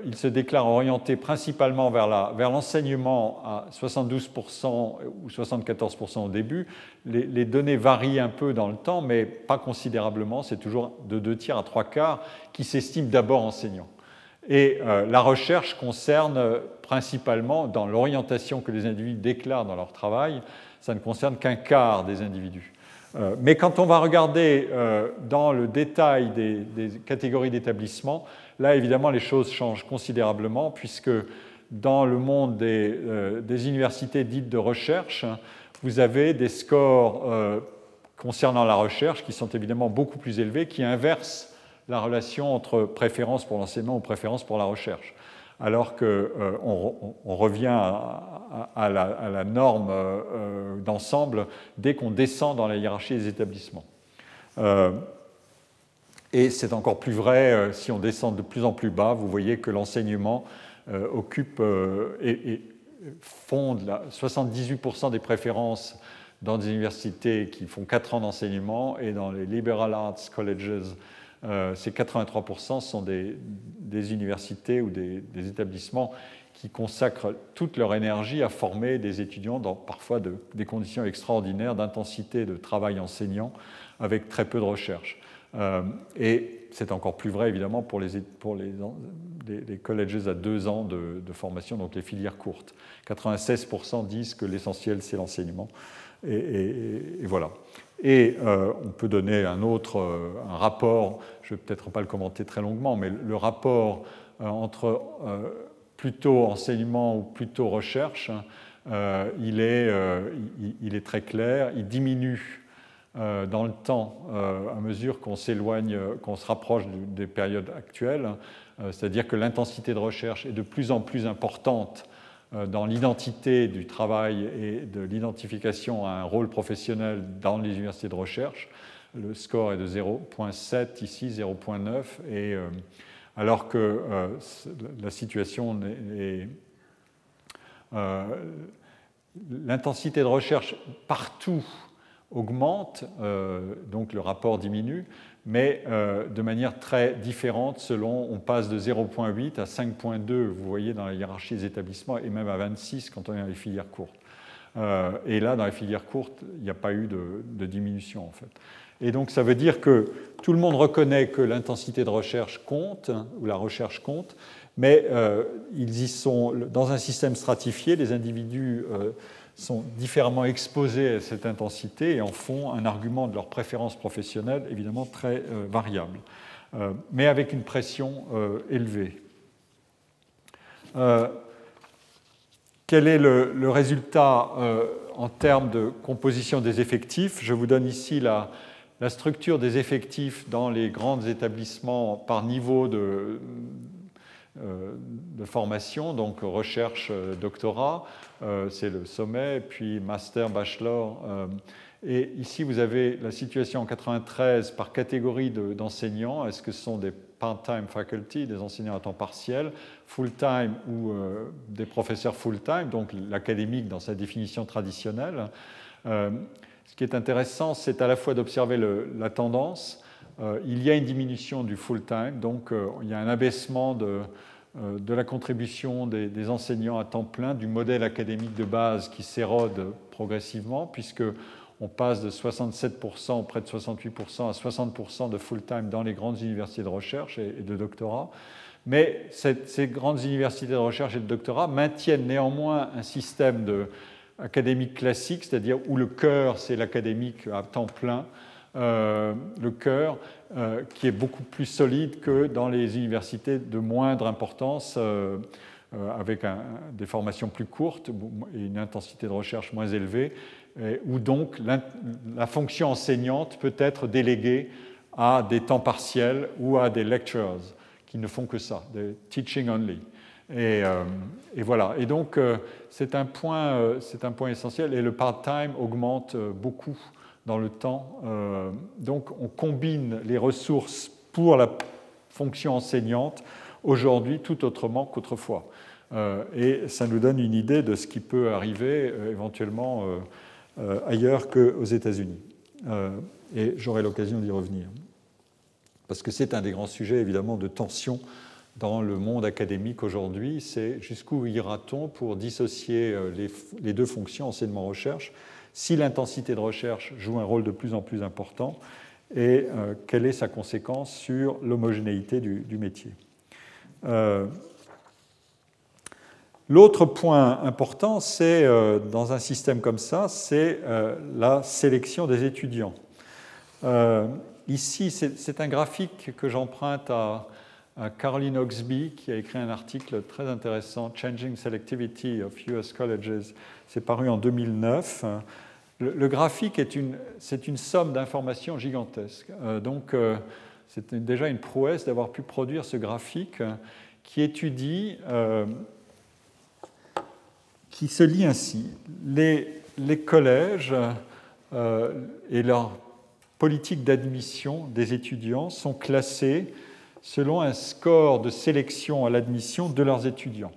ils se déclarent orientés principalement vers l'enseignement à 72% ou 74% au début. Les, données varient un peu dans le temps, mais pas considérablement. C'est toujours de deux tiers à trois quarts qui s'estiment d'abord enseignants. Et euh, la recherche concerne principalement, dans l'orientation que les individus déclarent dans leur travail, ça ne concerne qu'un quart des individus. mais quand on va regarder dans le détail des, catégories d'établissement, là évidemment les choses changent considérablement puisque dans le monde des, des universités dites de recherche, vous avez des scores concernant la recherche qui sont évidemment beaucoup plus élevés, qui inversent la relation entre préférence pour l'enseignement ou préférence pour la recherche. Alors qu'on euh, on revient à, la, norme euh, d'ensemble dès qu'on descend dans la hiérarchie des établissements. Euh, et c'est encore plus vrai si on descend de plus en plus bas. Vous voyez que l'enseignement occupe et, et fonde 78% des préférences dans des universités qui font 4 ans d'enseignement et dans les liberal arts colleges, euh, ces 83% sont des, universités ou des, établissements qui consacrent toute leur énergie à former des étudiants dans parfois des conditions extraordinaires d'intensité de travail enseignant avec très peu de recherche. Euh, et c'est encore plus vrai évidemment pour les, pour les, les, colleges à deux ans de, formation, donc les filières courtes. 96% disent que l'essentiel c'est l'enseignement. Et, voilà. Et euh, on peut donner un autre euh, un rapport, je ne vais peut-être pas le commenter très longuement, mais le rapport entre plutôt enseignement ou plutôt recherche, il est, il, est, très clair, il diminue dans le temps à mesure qu'on s'éloigne, qu'on se rapproche des périodes actuelles, c'est-à-dire que l'intensité de recherche est de plus en plus importante euh, dans l'identité du travail et de l'identification à un rôle professionnel dans les universités de recherche. Le score est de 0,7 ici, 0,9, et euh, alors que euh, la situation est, l'intensité de recherche partout augmente, donc le rapport diminue, mais euh, de manière très différente selon, on passe de 0,8 à 5,2, vous voyez, dans la hiérarchie des établissements, et même à 26 quand on est dans les filières courtes. Euh, et là, dans les filières courtes, il n'y a pas eu de, diminution, en fait. Et donc, ça veut dire que tout le monde reconnaît que l'intensité de recherche compte, ou la recherche compte, mais euh, ils y sont, dans un système stratifié, les individus sont différemment exposés à cette intensité et en font un argument de leur préférence professionnelle évidemment très euh, variable, euh, mais avec une pression euh, élevée. quel est le, résultat en termes de composition des effectifs? Je vous donne ici la, la, structure des effectifs dans les grands établissements par niveau de, de formation, donc recherche, doctorat. Euh, c'est le sommet, puis master, bachelor. Euh, et ici, vous avez la situation en 93 par catégorie d'enseignants. Est-ce que ce sont des part-time faculty, des enseignants à temps partiel, full-time ou euh, des professeurs full-time, donc l'académique dans sa définition traditionnelle Ce qui est intéressant, c'est à la fois d'observer la tendance. Il y a une diminution du full-time, donc il y a un abaissement de, euh, la contribution des, enseignants à temps plein, du modèle académique de base qui s'érode progressivement, puisque on passe de 67%, près de 68% à 60% de full-time dans les grandes universités de recherche et, de doctorat. Mais ces grandes universités de recherche et de doctorat maintiennent néanmoins un système de, académique classique, c'est-à-dire où le cœur, c'est l'académique à temps plein, euh, le cœur, euh, qui est beaucoup plus solide que dans les universités de moindre importance, euh, avec des formations plus courtes et une intensité de recherche moins élevée, où donc la, fonction enseignante peut être déléguée à des temps partiels ou à des lectures qui ne font que ça, des teaching only. Et, voilà. Et donc, c'est un point essentiel. Et le part-time augmente beaucoup dans le temps. Euh, donc on combine les ressources pour la fonction enseignante aujourd'hui tout autrement qu'autrefois. Euh, et ça nous donne une idée de ce qui peut arriver euh, éventuellement ailleurs qu'aux États-Unis. et j'aurai l'occasion d'y revenir. Parce que c'est un des grands sujets évidemment de tension dans le monde académique aujourd'hui, c'est jusqu'où ira-t-on pour dissocier les, les deux fonctions enseignement-recherche si l'intensité de recherche joue un rôle de plus en plus important et euh, quelle est sa conséquence sur l'homogénéité du, métier. Euh, L'autre point important, c'est dans un système comme ça, c'est la sélection des étudiants. ici, c'est un graphique que j'emprunte à, Caroline Oxby, qui a écrit un article très intéressant, Changing Selectivity of US Colleges. C'est paru en 2009. Le, graphique est une, c'est une somme d'informations gigantesques. Euh, donc, euh, c'est déjà une prouesse d'avoir pu produire ce graphique qui étudie, euh, qui se lit ainsi. Les, les collèges et leur politique d'admission des étudiants sont classés selon un score de sélection à l'admission de leurs étudiants.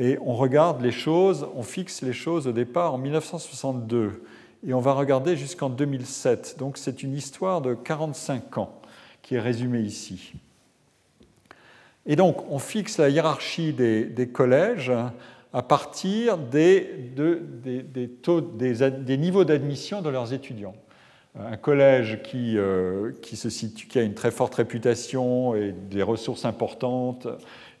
Et on regarde les choses, on fixe les choses au départ en 1962 et on va regarder jusqu'en 2007. Donc c'est une histoire de 45 ans qui est résumée ici. Et donc on fixe la hiérarchie des, collèges à partir des, niveaux d'admission de leurs étudiants un collège qui, euh, qui, a une très forte réputation et des ressources importantes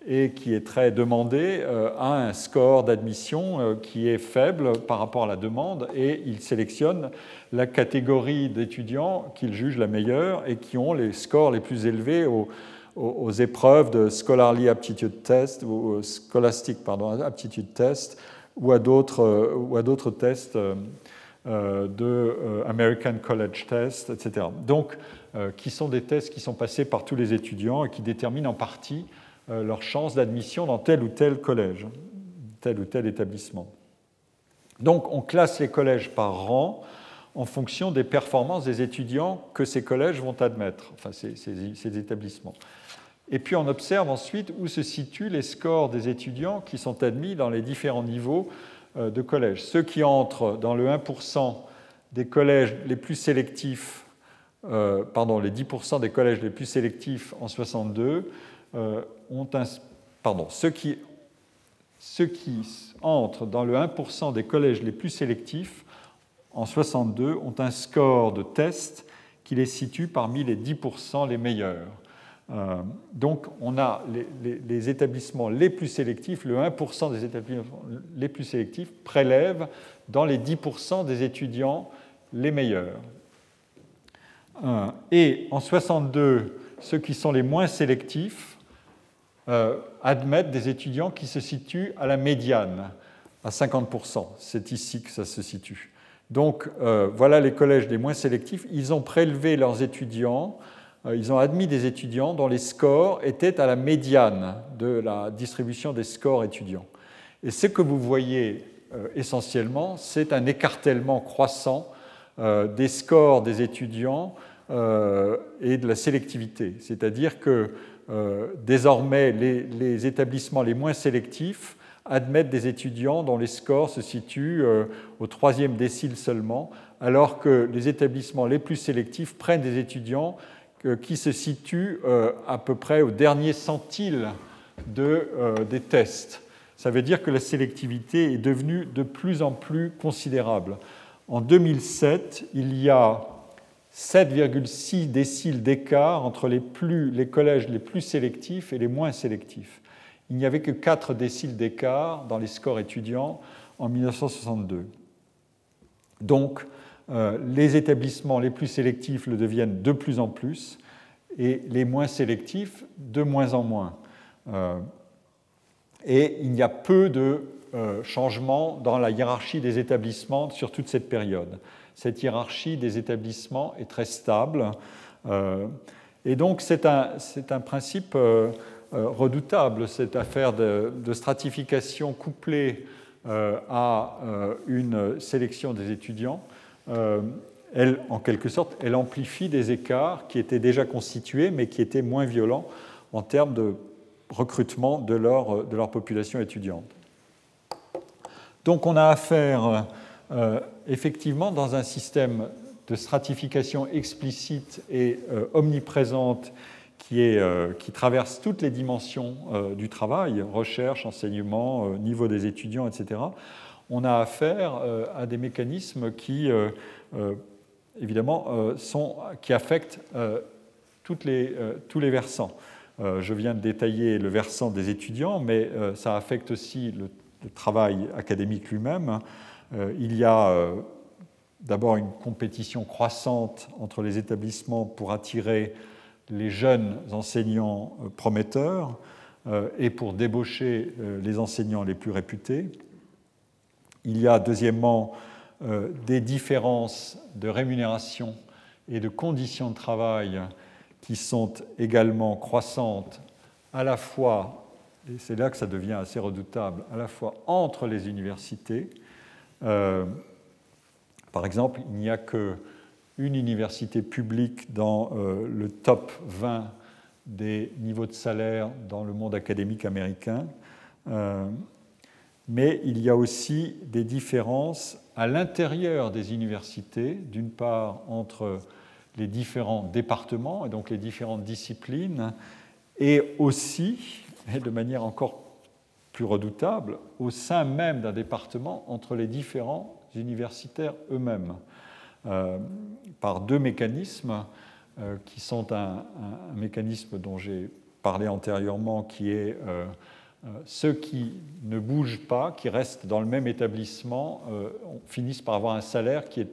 et qui est très demandé euh, a un score d'admission euh, qui est faible par rapport à la demande et il sélectionne la catégorie d'étudiants qu'il juge la meilleure et qui ont les scores les plus élevés aux, épreuves de Scholarly Aptitude Test ou Scholastic pardon, Aptitude Test ou à d'autres tests de euh, American College Test, etc. Donc, euh, qui sont des tests qui sont passés par tous les étudiants et qui déterminent en partie leur chance d'admission dans tel ou tel collège, tel ou tel établissement. Donc, on classe les collèges par rang en fonction des performances des étudiants que ces collèges vont admettre, enfin ces, ces, établissements. Et puis on observe ensuite où se situent les scores des étudiants qui sont admis dans les différents niveaux euh, de collèges. Ceux qui entrent dans le 1% des collèges les plus sélectifs, euh, pardon, les 10% des collèges les plus sélectifs en 62 euh, ont un, pardon, ceux qui, ceux qui entrent dans le 1% des collèges les plus sélectifs en 62 ont un score de test qui les situe parmi les 10% les meilleurs. Euh, donc, on a les, établissements les plus sélectifs, le 1% des établissements les plus sélectifs prélèvent dans les 10% des étudiants les meilleurs. Euh, et en 62, ceux qui sont les moins sélectifs euh, admettent des étudiants qui se situent à la médiane, à 50%. C'est ici que ça se situe. Donc, voilà les collèges les moins sélectifs. Ils ont prélevé leurs étudiants ils ont admis des étudiants dont les scores étaient à la médiane de la distribution des scores étudiants. Et ce que vous voyez euh, essentiellement, c'est un écartèlement croissant euh, des scores des étudiants et de la sélectivité. C'est-à-dire que désormais, les, établissements les moins sélectifs admettent des étudiants dont les scores se situent au troisième décile seulement, alors que les établissements les plus sélectifs prennent des étudiants qui se situe euh, à peu près au dernier centile de, euh, des tests. Ça veut dire que la sélectivité est devenue de plus en plus considérable. En 2007, il y a 7,6 déciles d'écart entre les, plus, les collèges les plus sélectifs et les moins sélectifs. Il n'y avait que 4 déciles d'écart dans les scores étudiants en 1962. Donc, les établissements les plus sélectifs le deviennent de plus en plus et les moins sélectifs de moins en moins. Euh, et il y a peu de euh, changements dans la hiérarchie des établissements sur toute cette période. Cette hiérarchie des établissements est très stable. et donc c'est un, principe redoutable, cette affaire de stratification couplée à une sélection des étudiants. Euh, elle, en quelque sorte, elle amplifie des écarts qui étaient déjà constitués, mais qui étaient moins violents en termes de recrutement de leur, de leur population étudiante. Donc on a affaire euh, effectivement dans un système de stratification explicite et euh, omniprésente qui, est, qui, traverse toutes les dimensions du travail, recherche, enseignement, niveau des étudiants, etc on a affaire euh, à des mécanismes qui, euh, euh, évidemment, affectent tous les versants. je viens de détailler le versant des étudiants, mais ça affecte aussi le, travail académique lui-même. il y a d'abord une compétition croissante entre les établissements pour attirer les jeunes enseignants prometteurs et pour débaucher les enseignants les plus réputés. Il y a deuxièmement euh, des différences de rémunération et de conditions de travail qui sont également croissantes à la fois, et c'est là que ça devient assez redoutable, à la fois entre les universités. Euh, par exemple, il n'y a qu'une université publique dans euh, le top 20 des niveaux de salaire dans le monde académique américain mais il y a aussi des différences à l'intérieur des universités, d'une part entre les différents départements et donc les différentes disciplines, et aussi, et de manière encore plus redoutable, au sein même d'un département entre les différents universitaires eux-mêmes, euh, par deux mécanismes euh, qui sont un, mécanisme dont j'ai parlé antérieurement, qui est euh, ceux qui ne bougent pas, qui restent dans le même établissement, euh, finissent par avoir un salaire qui est,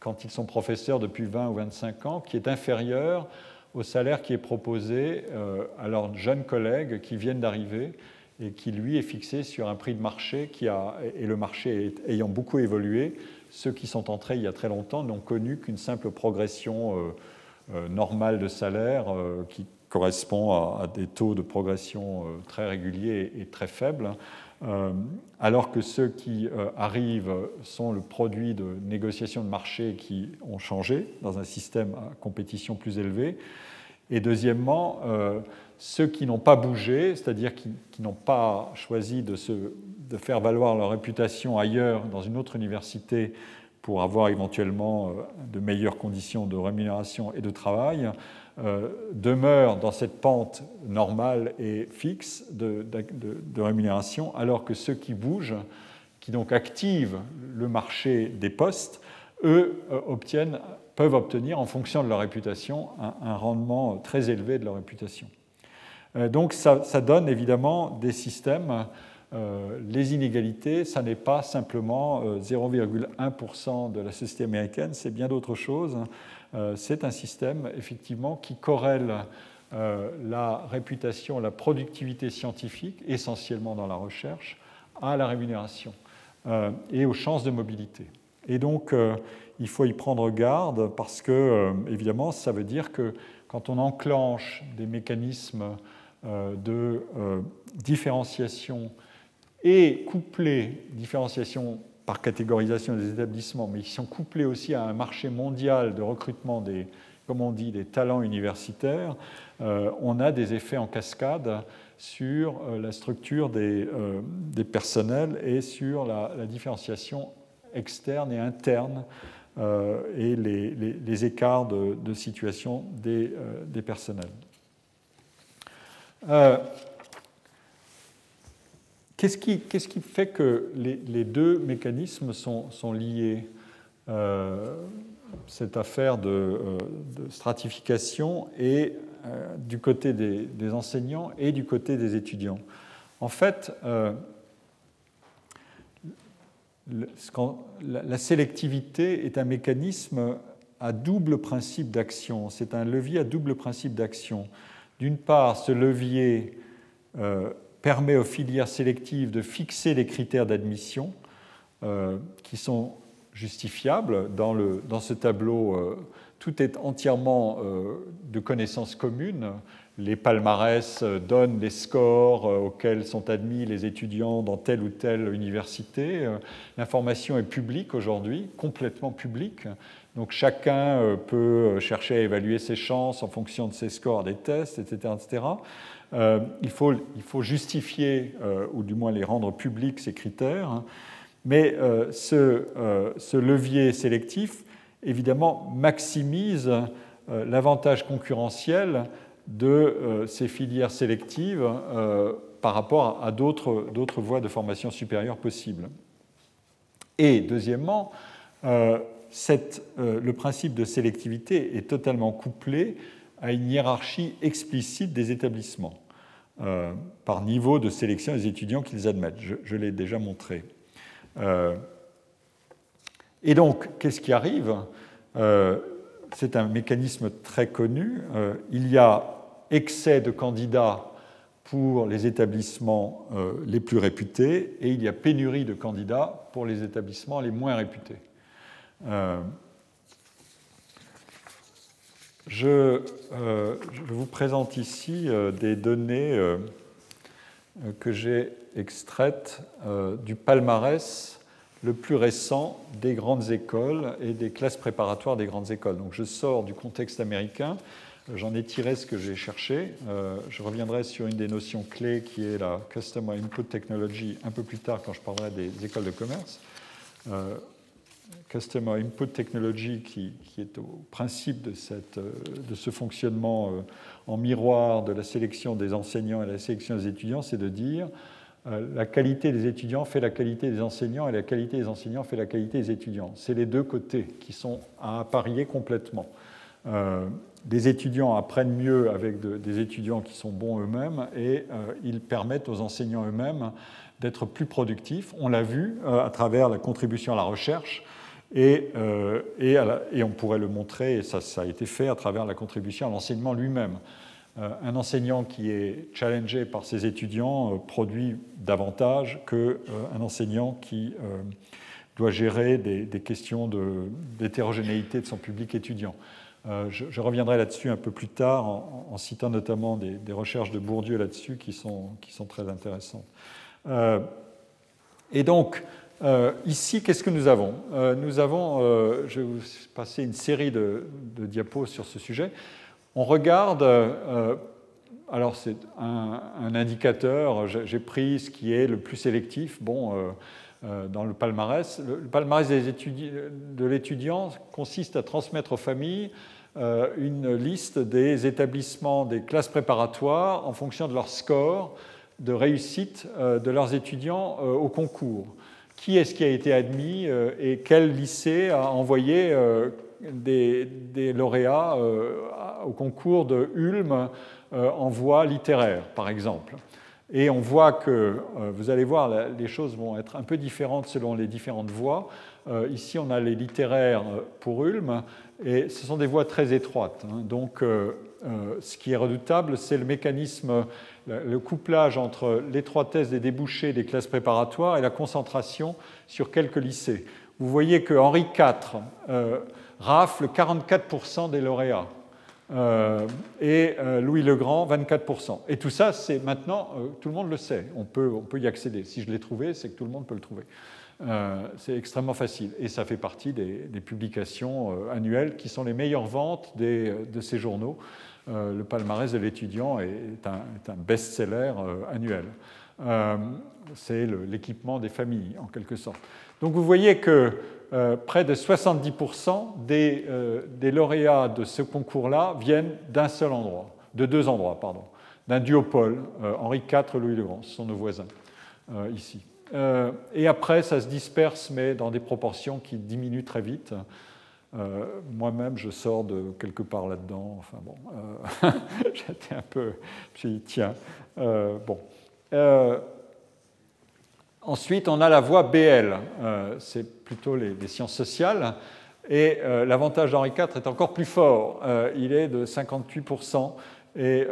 quand ils sont professeurs depuis 20 ou 25 ans, qui est inférieur au salaire qui est proposé euh, à leurs jeunes collègues qui viennent d'arriver et qui, lui, est fixé sur un prix de marché qui a, et le marché ayant beaucoup évolué, ceux qui sont entrés il y a très longtemps n'ont connu qu'une simple progression normale de salaire qui correspond à, des taux de progression euh, très réguliers et très faibles, euh, alors que ceux qui euh, arrivent sont le produit de négociations de marché qui ont changé dans un système à compétition plus élevée. Et deuxièmement, ceux qui n'ont pas bougé, c'est-à-dire qui, n'ont pas choisi de, se, de, faire valoir leur réputation ailleurs, dans une autre université, pour avoir éventuellement de meilleures conditions de rémunération et de travail, euh, demeurent dans cette pente normale et fixe de, rémunération, alors que ceux qui bougent, qui donc activent le marché des postes, eux euh, obtiennent, peuvent obtenir, en fonction de leur réputation, un, rendement très élevé de leur réputation. Euh, donc ça, donne évidemment des systèmes. les inégalités, ça n'est pas simplement 0,1% de la société américaine, c'est bien d'autres choses. Euh, c'est un système effectivement qui corrèle euh, la réputation, la productivité scientifique, essentiellement dans la recherche, à la rémunération euh, et aux chances de mobilité. Et donc, il faut y prendre garde parce que, évidemment, ça veut dire que quand on enclenche des mécanismes de différenciation et couplés, différenciation par catégorisation des établissements, mais qui sont couplés aussi à un marché mondial de recrutement des, comme on dit, des talents universitaires, euh, on a des effets en cascade sur euh, la structure des, euh, des, personnels et sur la, différenciation externe et interne et les, écarts de, situation des personnels. Qu'est-ce qui, fait que les, deux mécanismes sont, liés euh, Cette affaire de, euh, stratification et euh, du côté des, enseignants et du côté des étudiants? En fait, la sélectivité est un mécanisme à double principe d'action. C'est un levier à double principe d'action. D'une part, ce levier permet aux filières sélectives de fixer les critères d'admission euh, qui sont justifiables. Dans, le, dans ce tableau, euh, tout est entièrement euh, de connaissances communes. Les palmarès donnent les scores auxquels sont admis les étudiants dans telle ou telle université. L'information est publique aujourd'hui, complètement publique. Donc chacun peut chercher à évaluer ses chances en fonction de ses scores des tests, etc. etc. Euh, il, faut, justifier, euh, ou du moins les rendre publics, ces critères. Hein. Mais euh, ce, levier sélectif, évidemment, maximise l'avantage concurrentiel de ces filières sélectives par rapport à d'autres voies de formation supérieure possibles. Et deuxièmement, le principe de sélectivité est totalement couplé à une hiérarchie explicite des établissements par niveau de sélection des étudiants qu'ils admettent. Je, l'ai déjà montré. et donc, qu'est-ce qui arrive? C'est un mécanisme très connu. il y a excès de candidats pour les établissements euh, les plus réputés et il y a pénurie de candidats pour les établissements les moins réputés. Euh, je, euh, vous présente ici des données que j'ai extraites du palmarès le plus récent des grandes écoles et des classes préparatoires des grandes écoles. Donc je sors du contexte américain J'en ai tiré ce que j'ai cherché. Euh, je reviendrai sur une des notions clés qui est la Customer Input Technology un peu plus tard quand je parlerai des écoles de commerce. Euh, Customer Input Technology qui, est au principe de, cette, euh, de ce fonctionnement en miroir de la sélection des enseignants et la sélection des étudiants, c'est de dire la qualité des étudiants fait la qualité des enseignants et la qualité des enseignants fait la qualité des étudiants. C'est les deux côtés qui sont à parier complètement des étudiants apprennent mieux avec des étudiants qui sont bons eux-mêmes et euh, ils permettent aux enseignants eux-mêmes d'être plus productifs. On l'a vu euh, à travers la contribution à la recherche et, euh, et, on pourrait le montrer, et ça, a été fait à travers la contribution à l'enseignement lui-même. un enseignant qui est challengé par ses étudiants produit davantage qu'un enseignant qui doit gérer des, questions d'hétérogénéité de son public étudiant. Euh, je, reviendrai là-dessus un peu plus tard en, citant notamment des, recherches de Bourdieu là-dessus qui sont, qui sont, très intéressantes. Euh, et donc, euh, ici, qu'est-ce que nous avons Nous avons, je vais vous passer une série de, diapos sur ce sujet. On regarde, alors c'est un, indicateur, j'ai pris ce qui est le plus sélectif. Bon, euh, dans le palmarès. Le palmarès de l'étudiant consiste à transmettre aux familles euh, une liste des établissements des classes préparatoires en fonction de leur score de réussite euh, de leurs étudiants au concours. Qui est-ce qui a été admis et quel lycée a envoyé des, des lauréats au concours de Ulm en voie littéraire, par exemple et on voit que, euh, vous allez voir, les choses vont être un peu différentes selon les différentes voies. Euh, ici, on a les littéraires euh, pour Ulm, et ce sont des voies très étroites. Hein. Donc, ce qui est redoutable, c'est le mécanisme, le couplage entre l'étroitesse des débouchés des classes préparatoires et la concentration sur quelques lycées. Vous voyez que Henri IV rafle 44% des lauréats. Euh, et euh, Louis le Grand, 24%. Et tout ça, c'est maintenant, euh, tout le monde le sait, on peut, on peut y accéder. Si je l'ai trouvé, c'est que tout le monde peut le trouver. c'est extrêmement facile. Et ça fait partie des, publications annuelles qui sont les meilleures ventes de ces journaux. Le palmarès de l'étudiant est un, est un best-seller annuel. c'est l'équipement des familles, en quelque sorte. Donc vous voyez que euh, près de 70% des, euh, des, lauréats de ce concours-là viennent d'un seul endroit, de deux endroits, pardon, d'un duopole, euh, Henri IV, Louis le Grand, ce sont nos voisins ici. et après, ça se disperse, mais dans des proportions qui diminuent très vite. Moi-même, je sors de quelque part là-dedans. Enfin bon, j'étais un peu. Dit, tiens, bon. Ensuite, on a la voie BL, euh, c'est plutôt les, sciences sociales, et euh, l'avantage d'Henri IV est encore plus fort, euh, il est de 58%, et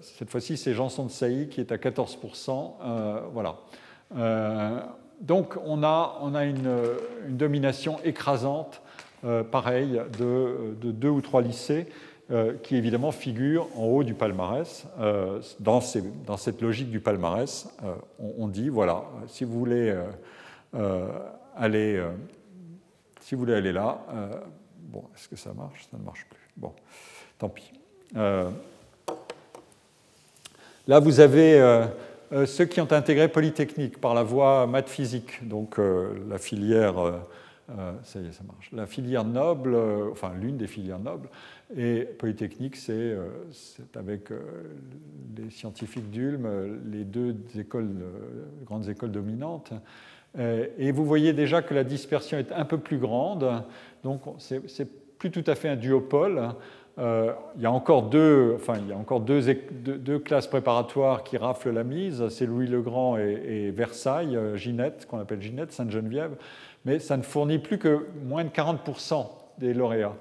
cette fois-ci c'est Janson de Sailly qui est à 14%. voilà. donc on a, on a une, domination écrasante, pareil, de, de, deux ou trois lycées. Euh, qui évidemment figure en haut du palmarès. Euh, dans, cette logique du palmarès, euh, on, dit voilà, si vous voulez aller, si vous voulez aller là, bon, est-ce que ça marche? Ça ne marche plus. Bon, tant pis. là, vous avez ceux qui ont intégré Polytechnique par la voie maths physique, donc la filière. Ça y est, ça marche. La filière noble, enfin l'une des filières nobles, et Polytechnique, c'est euh, avec euh, les scientifiques d'Ulm, les deux euh, grandes écoles dominantes. Et vous voyez déjà que la dispersion est un peu plus grande, donc c'est plus tout à fait un duopole. il y a encore deux, enfin, il y a encore deux, classes préparatoires qui raflent la mise, c'est Louis-le-Grand et, Versailles, Ginette, qu'on appelle Ginette, Sainte-Geneviève, mais ça ne fournit plus que moins de 40% des lauréats.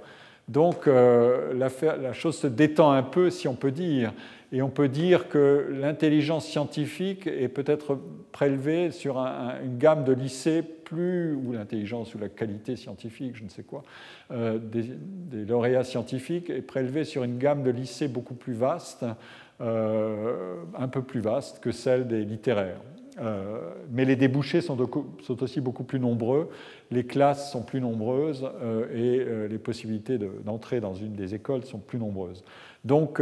Donc la, chose se détend un peu, si on peut dire. Et on peut dire que l'intelligence scientifique est peut-être prélevée sur une gamme de lycées plus, ou l'intelligence ou la qualité scientifique, je ne sais quoi, euh, des, lauréats scientifiques est prélevée sur une gamme de lycées beaucoup plus vaste, euh, un peu plus vaste que celle des littéraires. Euh, mais les débouchés sont, aussi beaucoup plus nombreux, les classes sont plus nombreuses et les possibilités d'entrer dans une des écoles sont plus nombreuses. Donc,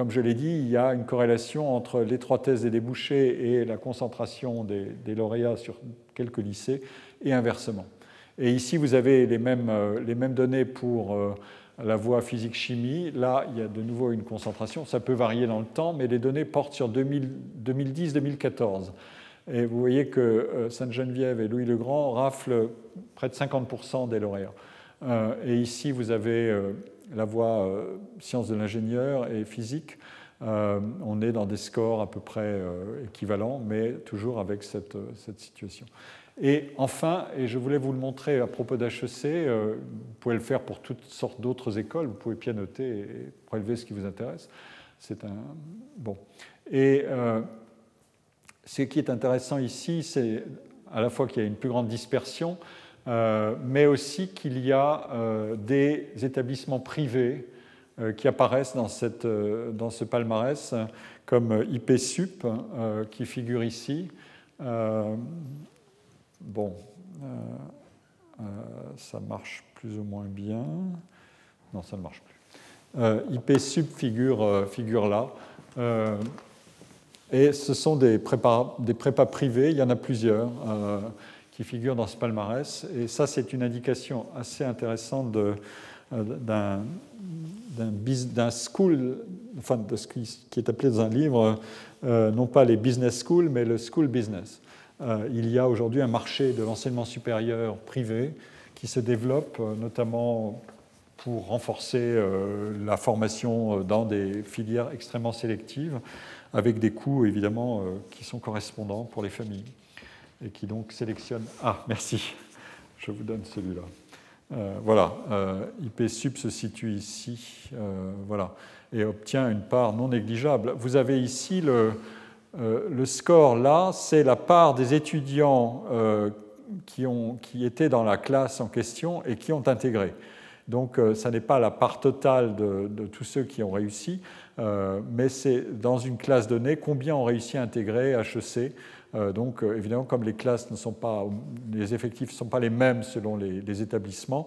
comme je l'ai dit, il y a une corrélation entre l'étroitesse des débouchés et la concentration des, lauréats sur quelques lycées, et inversement. Et ici, vous avez les mêmes, euh, données pour euh, la voie physique-chimie. Là, il y a de nouveau une concentration. Ça peut varier dans le temps, mais les données portent sur 2010-2014. Et vous voyez que euh, Sainte-Geneviève et Louis-le-Grand raflent près de 50% des lauréats. Et ici, vous avez la voie euh, sciences de l'ingénieur et physique, euh, on est dans des scores à peu près euh, équivalents, mais toujours avec cette, situation. Et enfin, et je voulais vous le montrer à propos d'HEC, vous pouvez le faire pour toutes sortes d'autres écoles, vous pouvez pianoter et prélever ce qui vous intéresse. C'est un bon. Et ce qui est intéressant ici, c'est à la fois qu'il y a une plus grande dispersion, euh, mais aussi qu'il y a euh, des établissements privés euh, qui apparaissent dans, cette, dans, ce palmarès, comme IPSUP, qui figure ici. Bon, ça marche plus ou moins bien. Non, ça ne marche plus. IPSUP figure, figure là. et ce sont des prépas, privés, il y en a plusieurs qui figure dans ce palmarès. Et ça, c'est une indication assez intéressante euh, d'un school, enfin de ce qui est appelé dans un livre, euh, non pas les business schools, mais le school business. Euh, il y a aujourd'hui un marché de l'enseignement supérieur privé qui se développe, notamment pour renforcer la formation dans des filières extrêmement sélectives, avec des coûts évidemment qui sont correspondants pour les familles et qui donc sélectionne. Ah, merci, je vous donne celui-là. Euh, voilà, euh, IPSUP se situe ici, euh, voilà, et obtient une part non négligeable. Vous avez ici le, le score là, c'est la part des étudiants qui, ont, qui étaient dans la classe en question et qui ont intégré. Donc, ça n'est pas la part totale de, tous ceux qui ont réussi, mais c'est dans une classe donnée combien ont réussi à intégrer HEC euh, donc, euh, évidemment, comme les classes ne sont pas, les effectifs ne sont pas les mêmes selon les, établissements,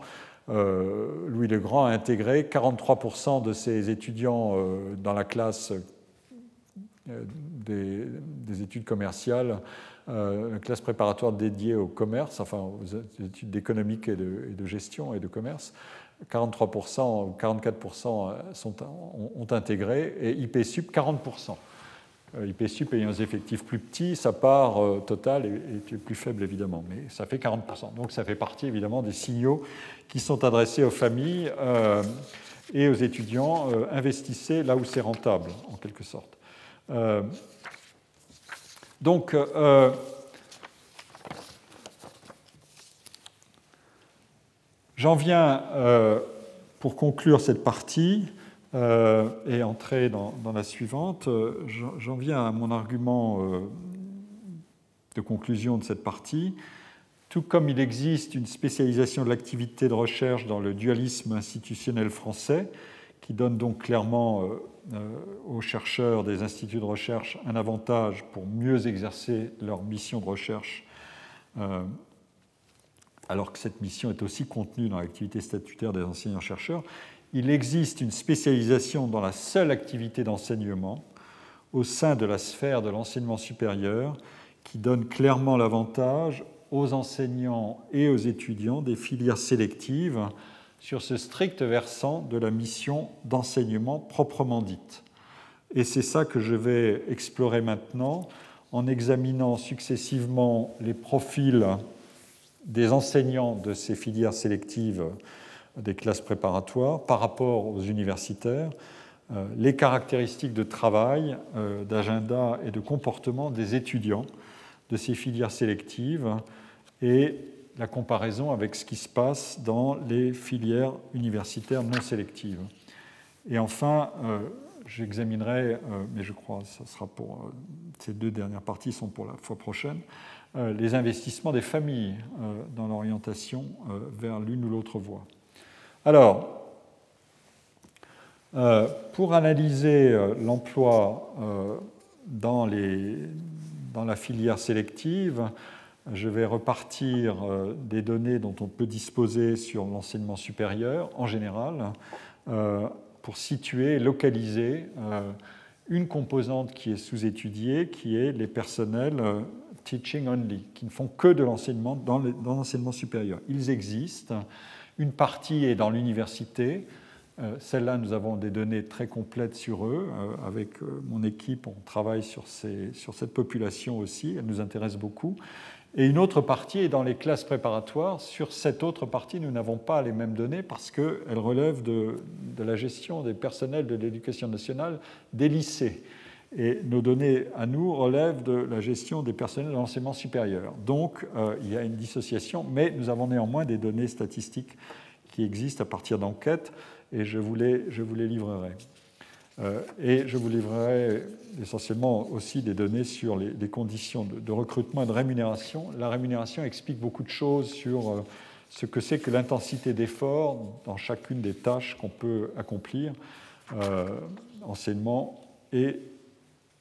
euh, Louis le Grand a intégré 43% de ses étudiants dans la classe des, études commerciales, une classe préparatoire dédiée au commerce, enfin aux études d'économique et, de, gestion et de commerce. 43%, 44% sont, ont, intégré et IPSUP 40%. Euh, IPSUP ayant un effectif plus petit, sa part euh, totale est, plus faible évidemment, mais ça fait 40%. Donc ça fait partie évidemment des signaux qui sont adressés aux familles euh, et aux étudiants. investissez là où c'est rentable, en quelque sorte. Donc, j'en viens pour conclure cette partie euh, et entrer dans, la suivante, euh, j'en viens à mon argument euh, de conclusion de cette partie. Tout comme il existe une spécialisation de l'activité de recherche dans le dualisme institutionnel français, qui donne donc clairement aux chercheurs des instituts de recherche un avantage pour mieux exercer leur mission de recherche, alors que cette mission est aussi contenue dans l'activité statutaire des enseignants-chercheurs, il existe une spécialisation dans la seule activité d'enseignement au sein de la sphère de l'enseignement supérieur qui donne clairement l'avantage aux enseignants et aux étudiants des filières sélectives sur ce strict versant de la mission d'enseignement proprement dite. Et c'est ça que je vais explorer maintenant en examinant successivement les profils des enseignants de ces filières sélectives des classes préparatoires par rapport aux universitaires, les caractéristiques de travail, d'agenda et de comportement des étudiants de ces filières sélectives et la comparaison avec ce qui se passe dans les filières universitaires non sélectives. Et enfin, j'examinerai, mais je crois que ce sera pour ces deux dernières parties sont pour la fois prochaine, euh, les investissements des familles euh, dans l'orientation euh, vers l'une ou l'autre voie. Alors, pour analyser l'emploi dans, dans, la filière sélective, je vais repartir des données dont on peut disposer sur l'enseignement supérieur en général pour situer, localiser une composante qui est sous-étudiée, qui est les personnels teaching only, qui ne font que de l'enseignement dans l'enseignement supérieur. Ils existent. Une partie est dans l'université. Euh, celle-là, nous avons des données très complètes sur eux. Euh, avec euh, mon équipe, on travaille sur cette population aussi. Elle nous intéresse beaucoup. Et une autre partie est dans les classes préparatoires. Sur cette autre partie, nous n'avons pas les mêmes données parce qu'elle relève de, de, la gestion des personnels de l'éducation nationale des lycées. Et nos données à nous relèvent de la gestion des personnels de l'enseignement supérieur. Donc euh, il y a une dissociation, mais nous avons néanmoins des données statistiques qui existent à partir d'enquêtes, et je vous les, je vous les livrerai. Euh, et je vous livrerai essentiellement aussi des données sur les, conditions de, recrutement et de rémunération. La rémunération explique beaucoup de choses sur euh, ce que c'est que l'intensité d'effort dans chacune des tâches qu'on peut accomplir, enseignement et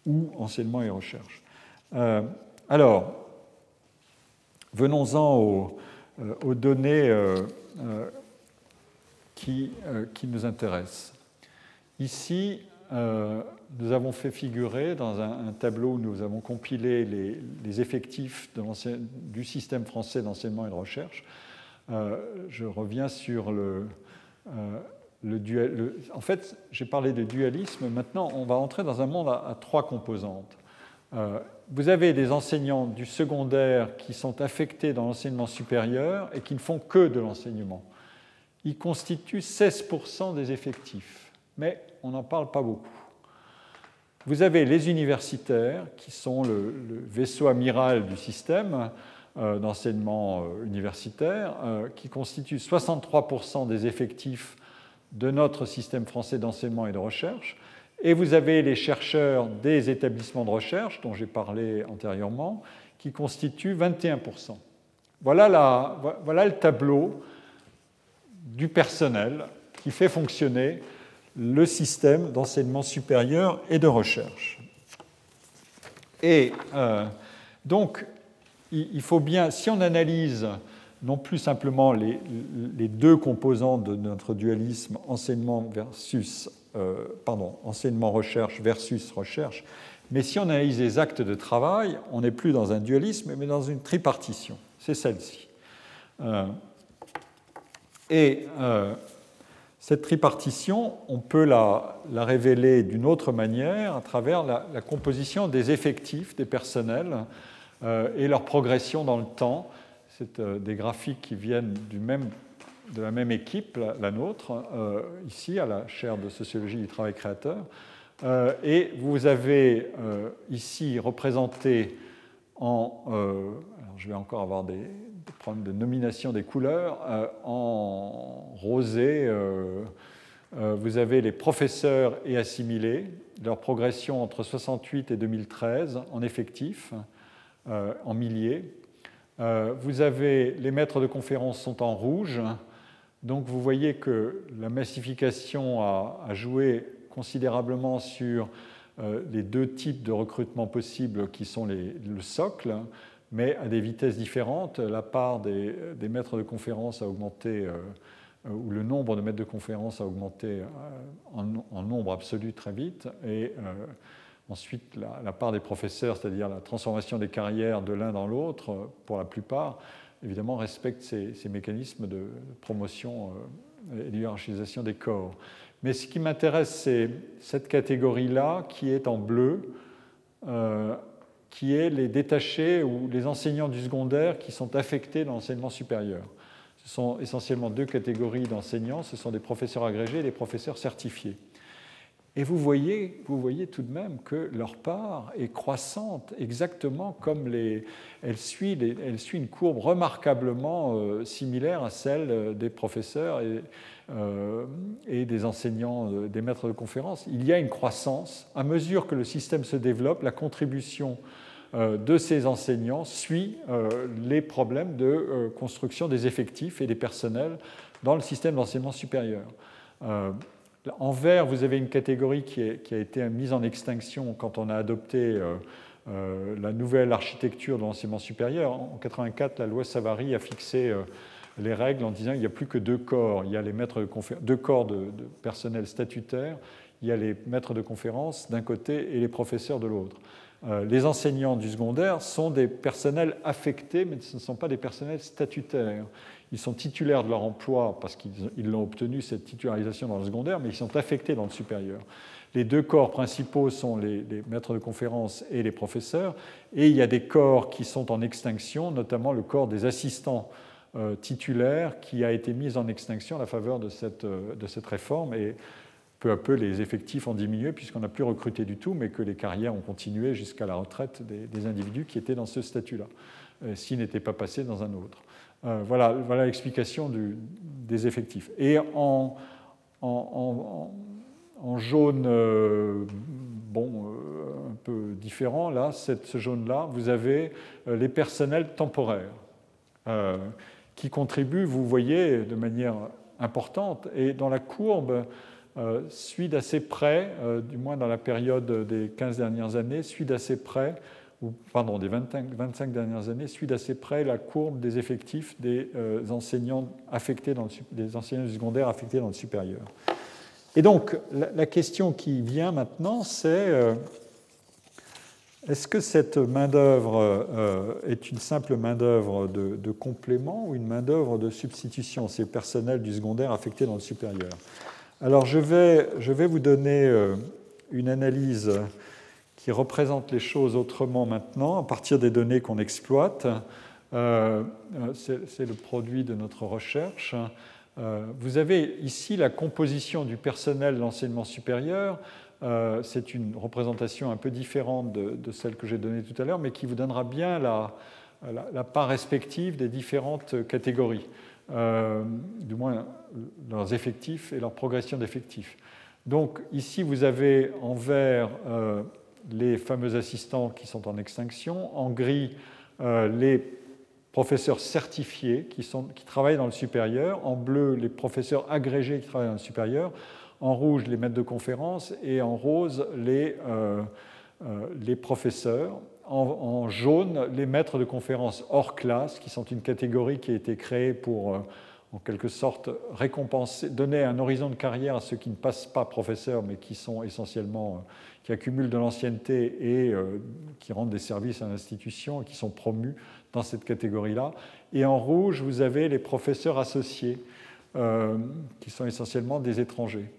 ou enseignement et recherche. Euh, alors, venons-en aux, euh, données euh, qui, nous intéressent. Ici, nous avons fait figurer dans un, tableau où nous avons compilé les, effectifs du système français d'enseignement et de recherche. je reviens sur le, en fait, j'ai parlé de dualisme. Maintenant, on va entrer dans un monde à, trois composantes. Euh, vous avez des enseignants du secondaire qui sont affectés dans l'enseignement supérieur et qui ne font que de l'enseignement. Ils constituent 16% des effectifs, mais on n'en parle pas beaucoup. Vous avez les universitaires, qui sont le, vaisseau amiral du système euh, d'enseignement euh, universitaire, qui constituent 63% des effectifs de notre système français d'enseignement et de recherche. Et vous avez les chercheurs des établissements de recherche, dont j'ai parlé antérieurement, qui constituent 21%. Voilà, la, voilà le tableau du personnel qui fait fonctionner le système d'enseignement supérieur et de recherche. Et euh, donc, il faut bien, si on analyse non plus simplement les, deux composantes de notre dualisme enseignement versus euh, pardon, enseignement recherche versus recherche, mais si on analyse les actes de travail, on n'est plus dans un dualisme, mais dans une tripartition. C'est celle-ci. Euh, et cette tripartition, on peut la, révéler d'une autre manière à travers la, composition des effectifs des personnels et leur progression dans le temps c'est euh, des graphiques qui viennent de la même équipe, la, nôtre, euh, ici à la chaire de sociologie du travail créateur. Euh, et vous avez ici représenté en. je vais encore avoir des, problèmes de nomination des couleurs. en rosé, vous avez les professeurs et assimilés, leur progression entre 68 et 2013 en effectif, en milliers. Euh, vous avez les maîtres de conférences sont en rouge, donc vous voyez que la massification a, joué considérablement sur euh, les deux types de recrutement possibles qui sont le socle, mais à des vitesses différentes. La part des, maîtres de conférences a augmenté, euh, ou le nombre de maîtres de conférences a augmenté en, en nombre absolu très vite, et Ensuite, la, part des professeurs, c'est-à-dire la transformation des carrières de l'un dans l'autre, pour la plupart, évidemment, respecte ces, mécanismes de promotion euh, et d'hierarchisation des corps. Mais ce qui m'intéresse, c'est cette catégorie-là qui est en bleu, euh, qui est les détachés ou les enseignants du secondaire qui sont affectés dans l'enseignement supérieur. Ce sont essentiellement deux catégories d'enseignants, ce sont des professeurs agrégés et des professeurs certifiés. Et vous voyez, vous voyez tout de même que leur part est croissante, exactement comme les, elle, suit elle suit une courbe remarquablement euh, similaire à celle euh, des professeurs et, euh, et des enseignants, des maîtres de conférences. Il y a une croissance. À mesure que le système se développe, la contribution de ces enseignants suit les problèmes de construction des effectifs et des personnels dans le système d'enseignement supérieur. En vert, vous avez une catégorie qui, a été mise en extinction quand on a adopté euh, euh, la nouvelle architecture de l'enseignement supérieur. En 1984, la loi Savary a fixé euh, les règles en disant qu'il n'y a plus que deux corps. Il y a les maîtres de deux corps de, personnel statutaire. Il y a les maîtres de conférences d'un côté et les professeurs de l'autre. Les enseignants du secondaire sont des personnels affectés, mais ce ne sont pas des personnels statutaires. Ils sont titulaires de leur emploi parce qu'ils l'ont obtenu, cette titularisation dans le secondaire, mais ils sont affectés dans le supérieur. Les deux corps principaux sont les, maîtres de conférences et les professeurs, et il y a des corps qui sont en extinction, notamment le corps des assistants euh, titulaires qui a été mis en extinction à la faveur de cette, euh, de cette réforme. Peu à peu, les effectifs ont diminué puisqu'on n'a plus recruté du tout, mais que les carrières ont continué jusqu'à la retraite des, individus qui étaient dans ce statut-là, euh, s'ils n'étaient pas passés dans un autre. Euh, voilà, l'explication des effectifs. Et en, jaune, euh, bon, un peu différent, là, ce jaune-là, vous avez les personnels temporaires qui contribuent, vous voyez, de manière importante. Et dans la courbe, suit d'assez près, du moins dans la période des 15 dernières années, suit d'assez près pardon, des 25, dernières années, suit d'assez près la courbe des effectifs des euh, enseignants affectés dans le, enseignants du secondaire affectés dans le supérieur. Et donc, la, question qui vient maintenant, c'est euh, est-ce que cette main-d'œuvre euh, est une simple main-d'œuvre de, de, complément ou une main-d'œuvre de substitution? C'est personnel du secondaire affecté dans le supérieur. Alors, je vais, je vais vous donner une analyse qui représente les choses autrement maintenant, à partir des données qu'on exploite. Euh, c'est le produit de notre recherche. Euh, vous avez ici la composition du personnel de l'enseignement supérieur. Euh, c'est une représentation un peu différente de, celle que j'ai donnée tout à l'heure, mais qui vous donnera bien la, la, part respective des différentes catégories, du moins leurs effectifs et leur progression d'effectifs. Donc ici, vous avez en vert les fameux assistants qui sont en extinction, en gris euh, les professeurs certifiés qui, sont, qui, travaillent dans le supérieur, en bleu les professeurs agrégés qui travaillent dans le supérieur, en rouge les maîtres de conférences et en rose les, euh, euh, les professeurs, en, jaune les maîtres de conférences hors classe qui sont une catégorie qui a été créée pour en quelque sorte récompenser, donner un horizon de carrière à ceux qui ne passent pas professeurs mais qui sont essentiellement qui accumulent de l'ancienneté et euh, qui rendent des services à l'institution et qui sont promus dans cette catégorie-là. Et en rouge, vous avez les professeurs associés, euh, qui sont essentiellement des étrangers.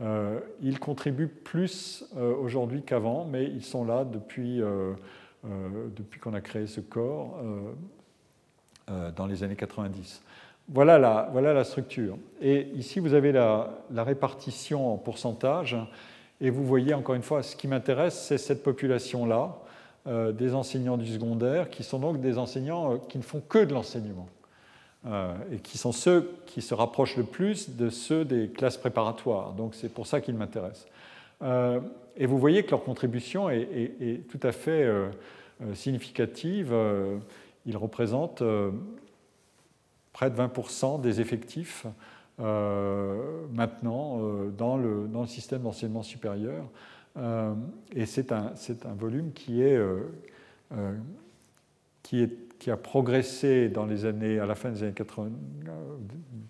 Euh, ils contribuent plus aujourd'hui qu'avant, mais ils sont là depuis, depuis qu'on a créé ce corps dans les années 90. Voilà la, structure. Et ici, vous avez la, répartition en pourcentage. Et vous voyez encore une fois, ce qui m'intéresse, c'est cette population-là, euh, des enseignants du secondaire, qui sont donc des enseignants euh, qui ne font que de l'enseignement, euh, et qui sont ceux qui se rapprochent le plus de ceux des classes préparatoires. Donc c'est pour ça qu'ils m'intéressent. et vous voyez que leur contribution est tout à fait significative. ils représentent près de 20% des effectifs euh, maintenant euh, dans le, système d'enseignement supérieur. Euh, et c'est un, volume qui, a progressé dans les années, à la fin des années 80,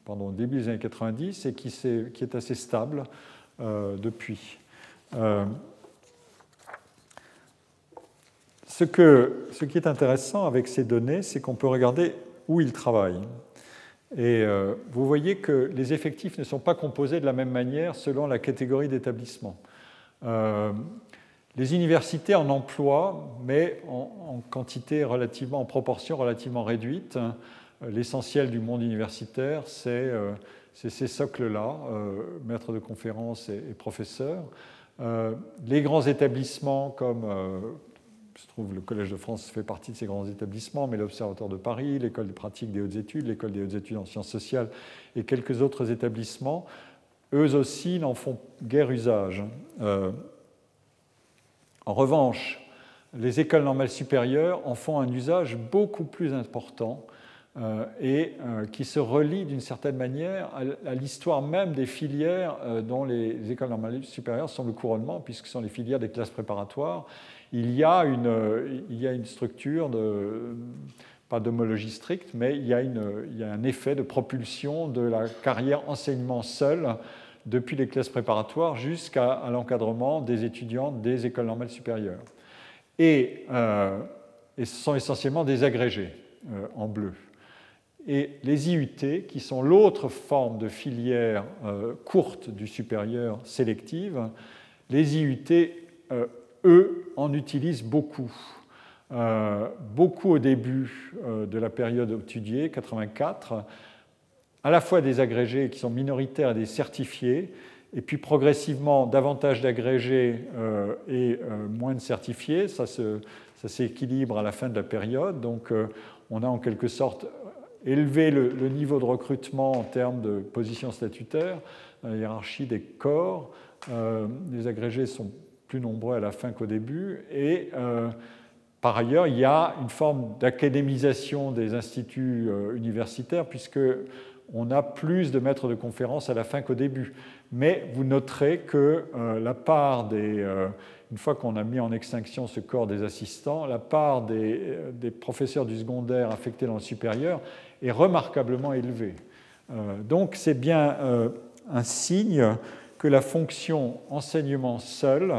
pardon, début des années 90 et qui, est, assez stable depuis. Ce, ce, qui est intéressant avec ces données, c'est qu'on peut regarder où ils travaillent. Et euh, vous voyez que les effectifs ne sont pas composés de la même manière selon la catégorie d'établissement. Euh, les universités en emploi, mais en, quantité relativement, en proportion relativement réduite, l'essentiel du monde universitaire, c'est ces socles-là, maître de conférences et professeurs. les grands établissements comme se trouve le Collège de France fait partie de ces grands établissements, mais l'Observatoire de Paris, l'École de pratique des hautes études, l'École des hautes études en sciences sociales et quelques autres établissements, eux aussi n'en font guère usage. Euh, en revanche, les écoles normales supérieures en font un usage beaucoup plus important euh, et euh, qui se relie d'une certaine manière à, l'histoire même des filières dont les écoles normales supérieures sont le couronnement, puisque ce sont les filières des classes préparatoires il y a une, il y a une structure de pas d'homologie stricte, mais il y, a une, il y, a un effet de propulsion de la carrière enseignement seul depuis les classes préparatoires jusqu'à l'encadrement des étudiants des écoles normales supérieures. Et, euh, et ce sont essentiellement des agrégés euh, en bleu. Et les IUT, qui sont l'autre forme de filière euh, courte du supérieur sélective, les IUT eux, en utilisent beaucoup. Euh, beaucoup au début euh, de la période étudiée, 84, à la fois des agrégés qui sont minoritaires et des certifiés, et puis progressivement davantage d'agrégés euh, et moins de certifiés. Ça, s'équilibre à la fin de la période. Donc on a en quelque sorte élevé le, le, niveau de recrutement en termes de position statutaire, la hiérarchie des corps. les agrégés sont plus nombreux à la fin qu'au début. Et euh, par ailleurs, il y a une forme d'académisation des instituts euh, universitaires, puisque on a plus de maîtres de conférences à la fin qu'au début. Mais vous noterez que euh, la part des, une fois qu'on a mis en extinction ce corps des assistants, la part des, des professeurs du secondaire affectés dans le supérieur est remarquablement élevée. donc c'est bien un signe que la fonction enseignement seul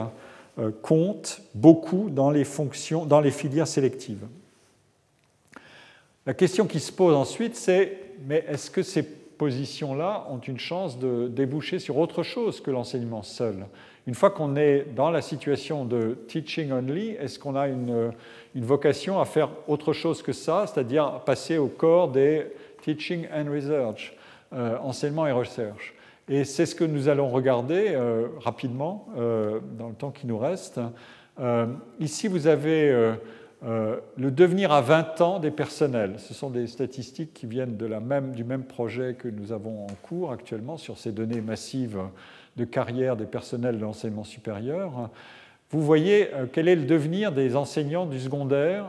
euh, compte beaucoup dans les, fonctions, dans les filières sélectives. La question qui se pose ensuite, c'est mais est-ce que ces positions-là ont une chance de déboucher sur autre chose que l'enseignement seul? Une fois qu'on est dans la situation de teaching only, est-ce qu'on a une, une, vocation à faire autre chose que ça, c'est-à-dire passer au corps des teaching and research, euh, enseignement et recherche? Et c'est ce que nous allons regarder euh, rapidement euh, dans le temps qui nous reste. Euh, ici, vous avez le devenir à 20 ans des personnels. Ce sont des statistiques qui viennent de la même, du même projet que nous avons en cours actuellement sur ces données massives de carrière des personnels de l'enseignement supérieur. Vous voyez quel est le devenir des enseignants du secondaire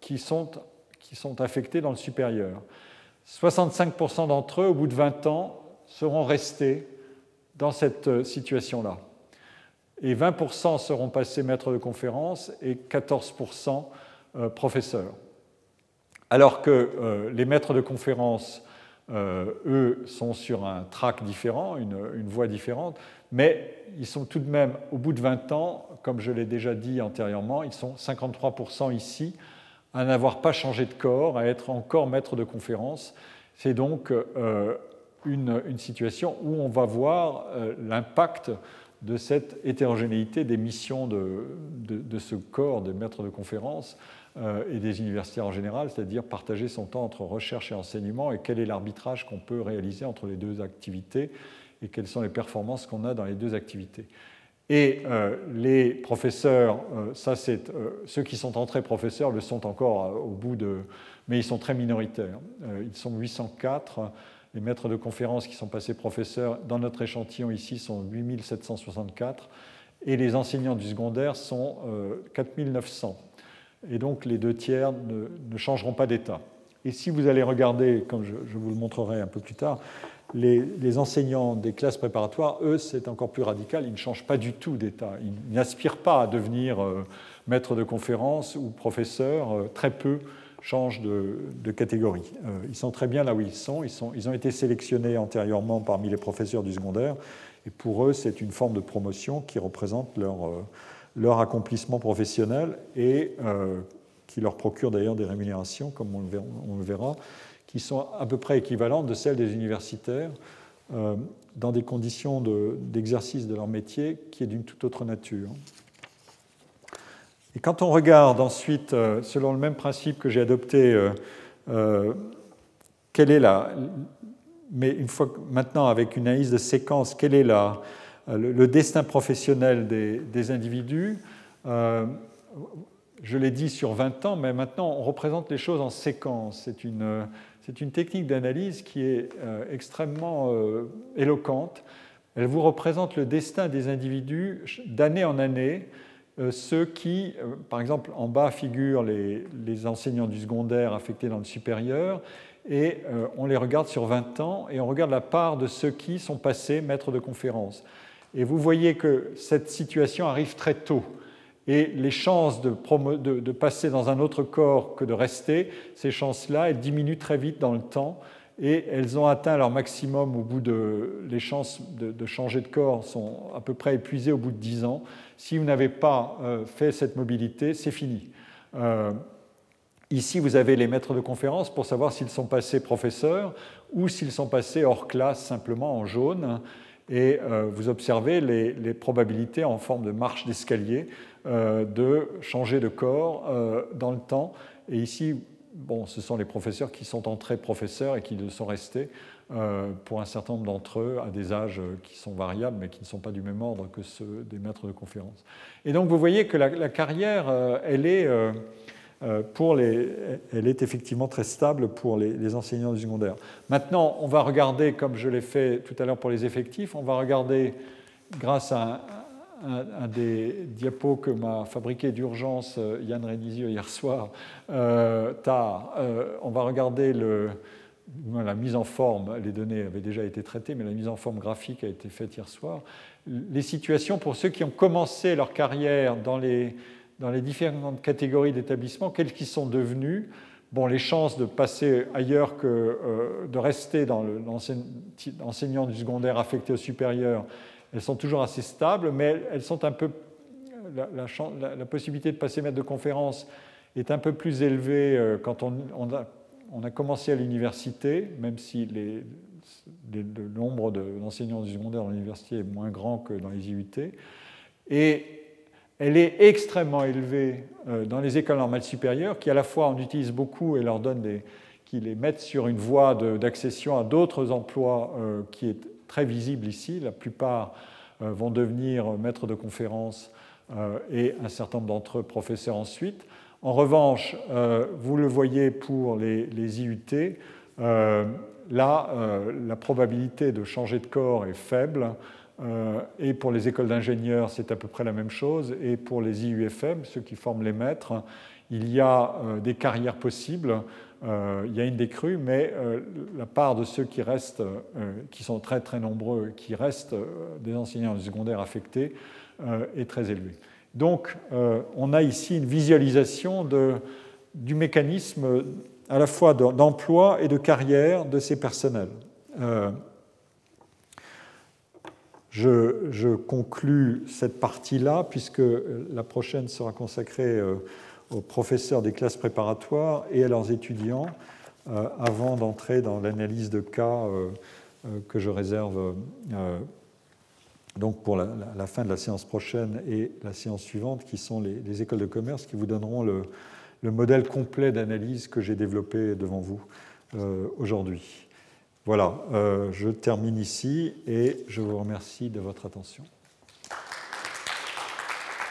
qui sont, qui sont affectés dans le supérieur. 65% d'entre eux, au bout de 20 ans, seront restés dans cette euh, situation-là. Et 20% seront passés maîtres de conférences et 14% euh, professeurs. Alors que euh, les maîtres de conférences, eux, sont sur un track différent, une, une, voie différente, mais ils sont tout de même, au bout de 20 ans, comme je l'ai déjà dit antérieurement, ils sont 53% ici à n'avoir pas changé de corps, à être encore maître de conférences. C'est donc une, situation où on va voir euh, l'impact de cette hétérogénéité des missions de, de, ce corps des maîtres de conférences euh, et des universitaires en général, c'est-à-dire partager son temps entre recherche et enseignement et quel est l'arbitrage qu'on peut réaliser entre les deux activités et quelles sont les performances qu'on a dans les deux activités. Et euh, les professeurs, ça c'est ceux qui sont entrés professeurs le sont encore au bout de, mais ils sont très minoritaires. ils sont 804 les maîtres de conférences qui sont passés professeurs dans notre échantillon ici sont 8764 et les enseignants du secondaire sont 4900. Euh, et donc les deux tiers ne, changeront pas d'état. Et si vous allez regarder, comme je, vous le montrerai un peu plus tard, les, enseignants des classes préparatoires, eux, c'est encore plus radical, ils ne changent pas du tout d'état. Ils n'aspirent pas à devenir euh, maître de conférence ou professeur, euh, très peu changent de, catégorie. Euh, ils sont très bien là où ils sont. ils ont été sélectionnés antérieurement parmi les professeurs du secondaire. Et pour eux, c'est une forme de promotion qui représente leur, euh, accomplissement professionnel et euh, qui leur procure d'ailleurs des rémunérations, comme on le, verra, qui sont à peu près équivalentes de celles des universitaires dans des conditions d'exercice de, leur métier qui est d'une toute autre nature. Et quand on regarde ensuite, euh, selon le même principe que j'ai adopté euh, quelle est la, mais une fois maintenant avec une analyse de séquence, quel est la, le, destin professionnel des, individus Je l'ai dit sur 20 ans, mais maintenant on représente les choses en séquence. C'est une, c'est une technique d'analyse qui est extrêmement éloquente. Elle vous représente le destin des individus d'année en année, euh, ceux qui, euh, par exemple, en bas figurent les, enseignants du secondaire affectés dans le supérieur, et euh, on les regarde sur 20 ans, et on regarde la part de ceux qui sont passés maîtres de conférence. Et vous voyez que cette situation arrive très tôt. Et les chances de, de passer dans un autre corps que de rester, ces chances-là, elles diminuent très vite dans le temps et elles ont atteint leur maximum au bout de. Les chances de, changer de corps sont à peu près épuisées au bout de 10 ans. Si vous n'avez pas euh, fait cette mobilité, c'est fini. Euh, ici, vous avez les maîtres de conférence pour savoir s'ils sont passés professeurs ou s'ils sont passés hors classe simplement en jaune. Et euh, vous observez les, les, probabilités en forme de marche d'escalier de changer de corps dans le temps. Et ici, bon, ce sont les professeurs qui sont entrés professeurs et qui sont restés euh, pour un certain nombre d'entre eux à des âges qui sont variables mais qui ne sont pas du même ordre que ceux des maîtres de conférence. Et donc vous voyez que la, carrière, euh, elle est, euh, pour les, elle est effectivement très stable pour les, les, enseignants du secondaire. Maintenant, on va regarder, comme je l'ai fait tout à l'heure pour les effectifs, on va regarder grâce à un, des diapos que m'a fabriqué d'urgence euh, Yann Renizio hier soir, euh, tard. Euh, on va regarder le, la mise en forme, les données avaient déjà été traitées, mais la mise en forme graphique a été faite hier soir. Les situations pour ceux qui ont commencé leur carrière dans les, dans les différentes catégories d'établissements, quels qu'ils sont devenus. Bon, les chances de passer ailleurs que de rester dans l'enseignant du secondaire affecté au supérieur, elles sont toujours assez stables, mais elles sont un peu. La, possibilité de passer maître de conférence est un peu plus élevée euh, quand on, a, commencé à l'université, même si les, le nombre d'enseignants du secondaire dans l'université est moins grand que dans les IUT. Et elle est extrêmement élevée euh, dans les écoles normales supérieures, qui à la fois on utilise beaucoup et leur donne des, qui les mettent sur une voie d'accession à d'autres emplois euh, qui est très visible ici. La plupart euh, vont devenir maîtres de conférences euh, et un certain nombre d'entre eux professeurs ensuite. En revanche, euh, vous le voyez pour les, IUT, là, la probabilité de changer de corps est faible. et pour les écoles d'ingénieurs, c'est à peu près la même chose. Et pour les IUFM, ceux qui forment les maîtres, il y a des carrières possibles. Euh, il y a une décrue, mais euh, la part de ceux qui restent, euh, qui sont très très nombreux, qui restent des enseignants secondaires affectés, est très élevée. Donc on a ici une visualisation du mécanisme à la fois d'emploi et de carrière de ces personnels. Je, je, conclus cette partie-là, puisque la prochaine sera consacrée aux professeurs des classes préparatoires et à leurs étudiants euh, avant d'entrer dans l'analyse de cas euh, euh, que je réserve donc pour la, fin de la séance prochaine et la séance suivante, qui sont les, écoles de commerce, qui vous donneront le, le modèle complet d'analyse que j'ai développé devant vous aujourd'hui. Voilà, je termine ici et je vous remercie de votre attention.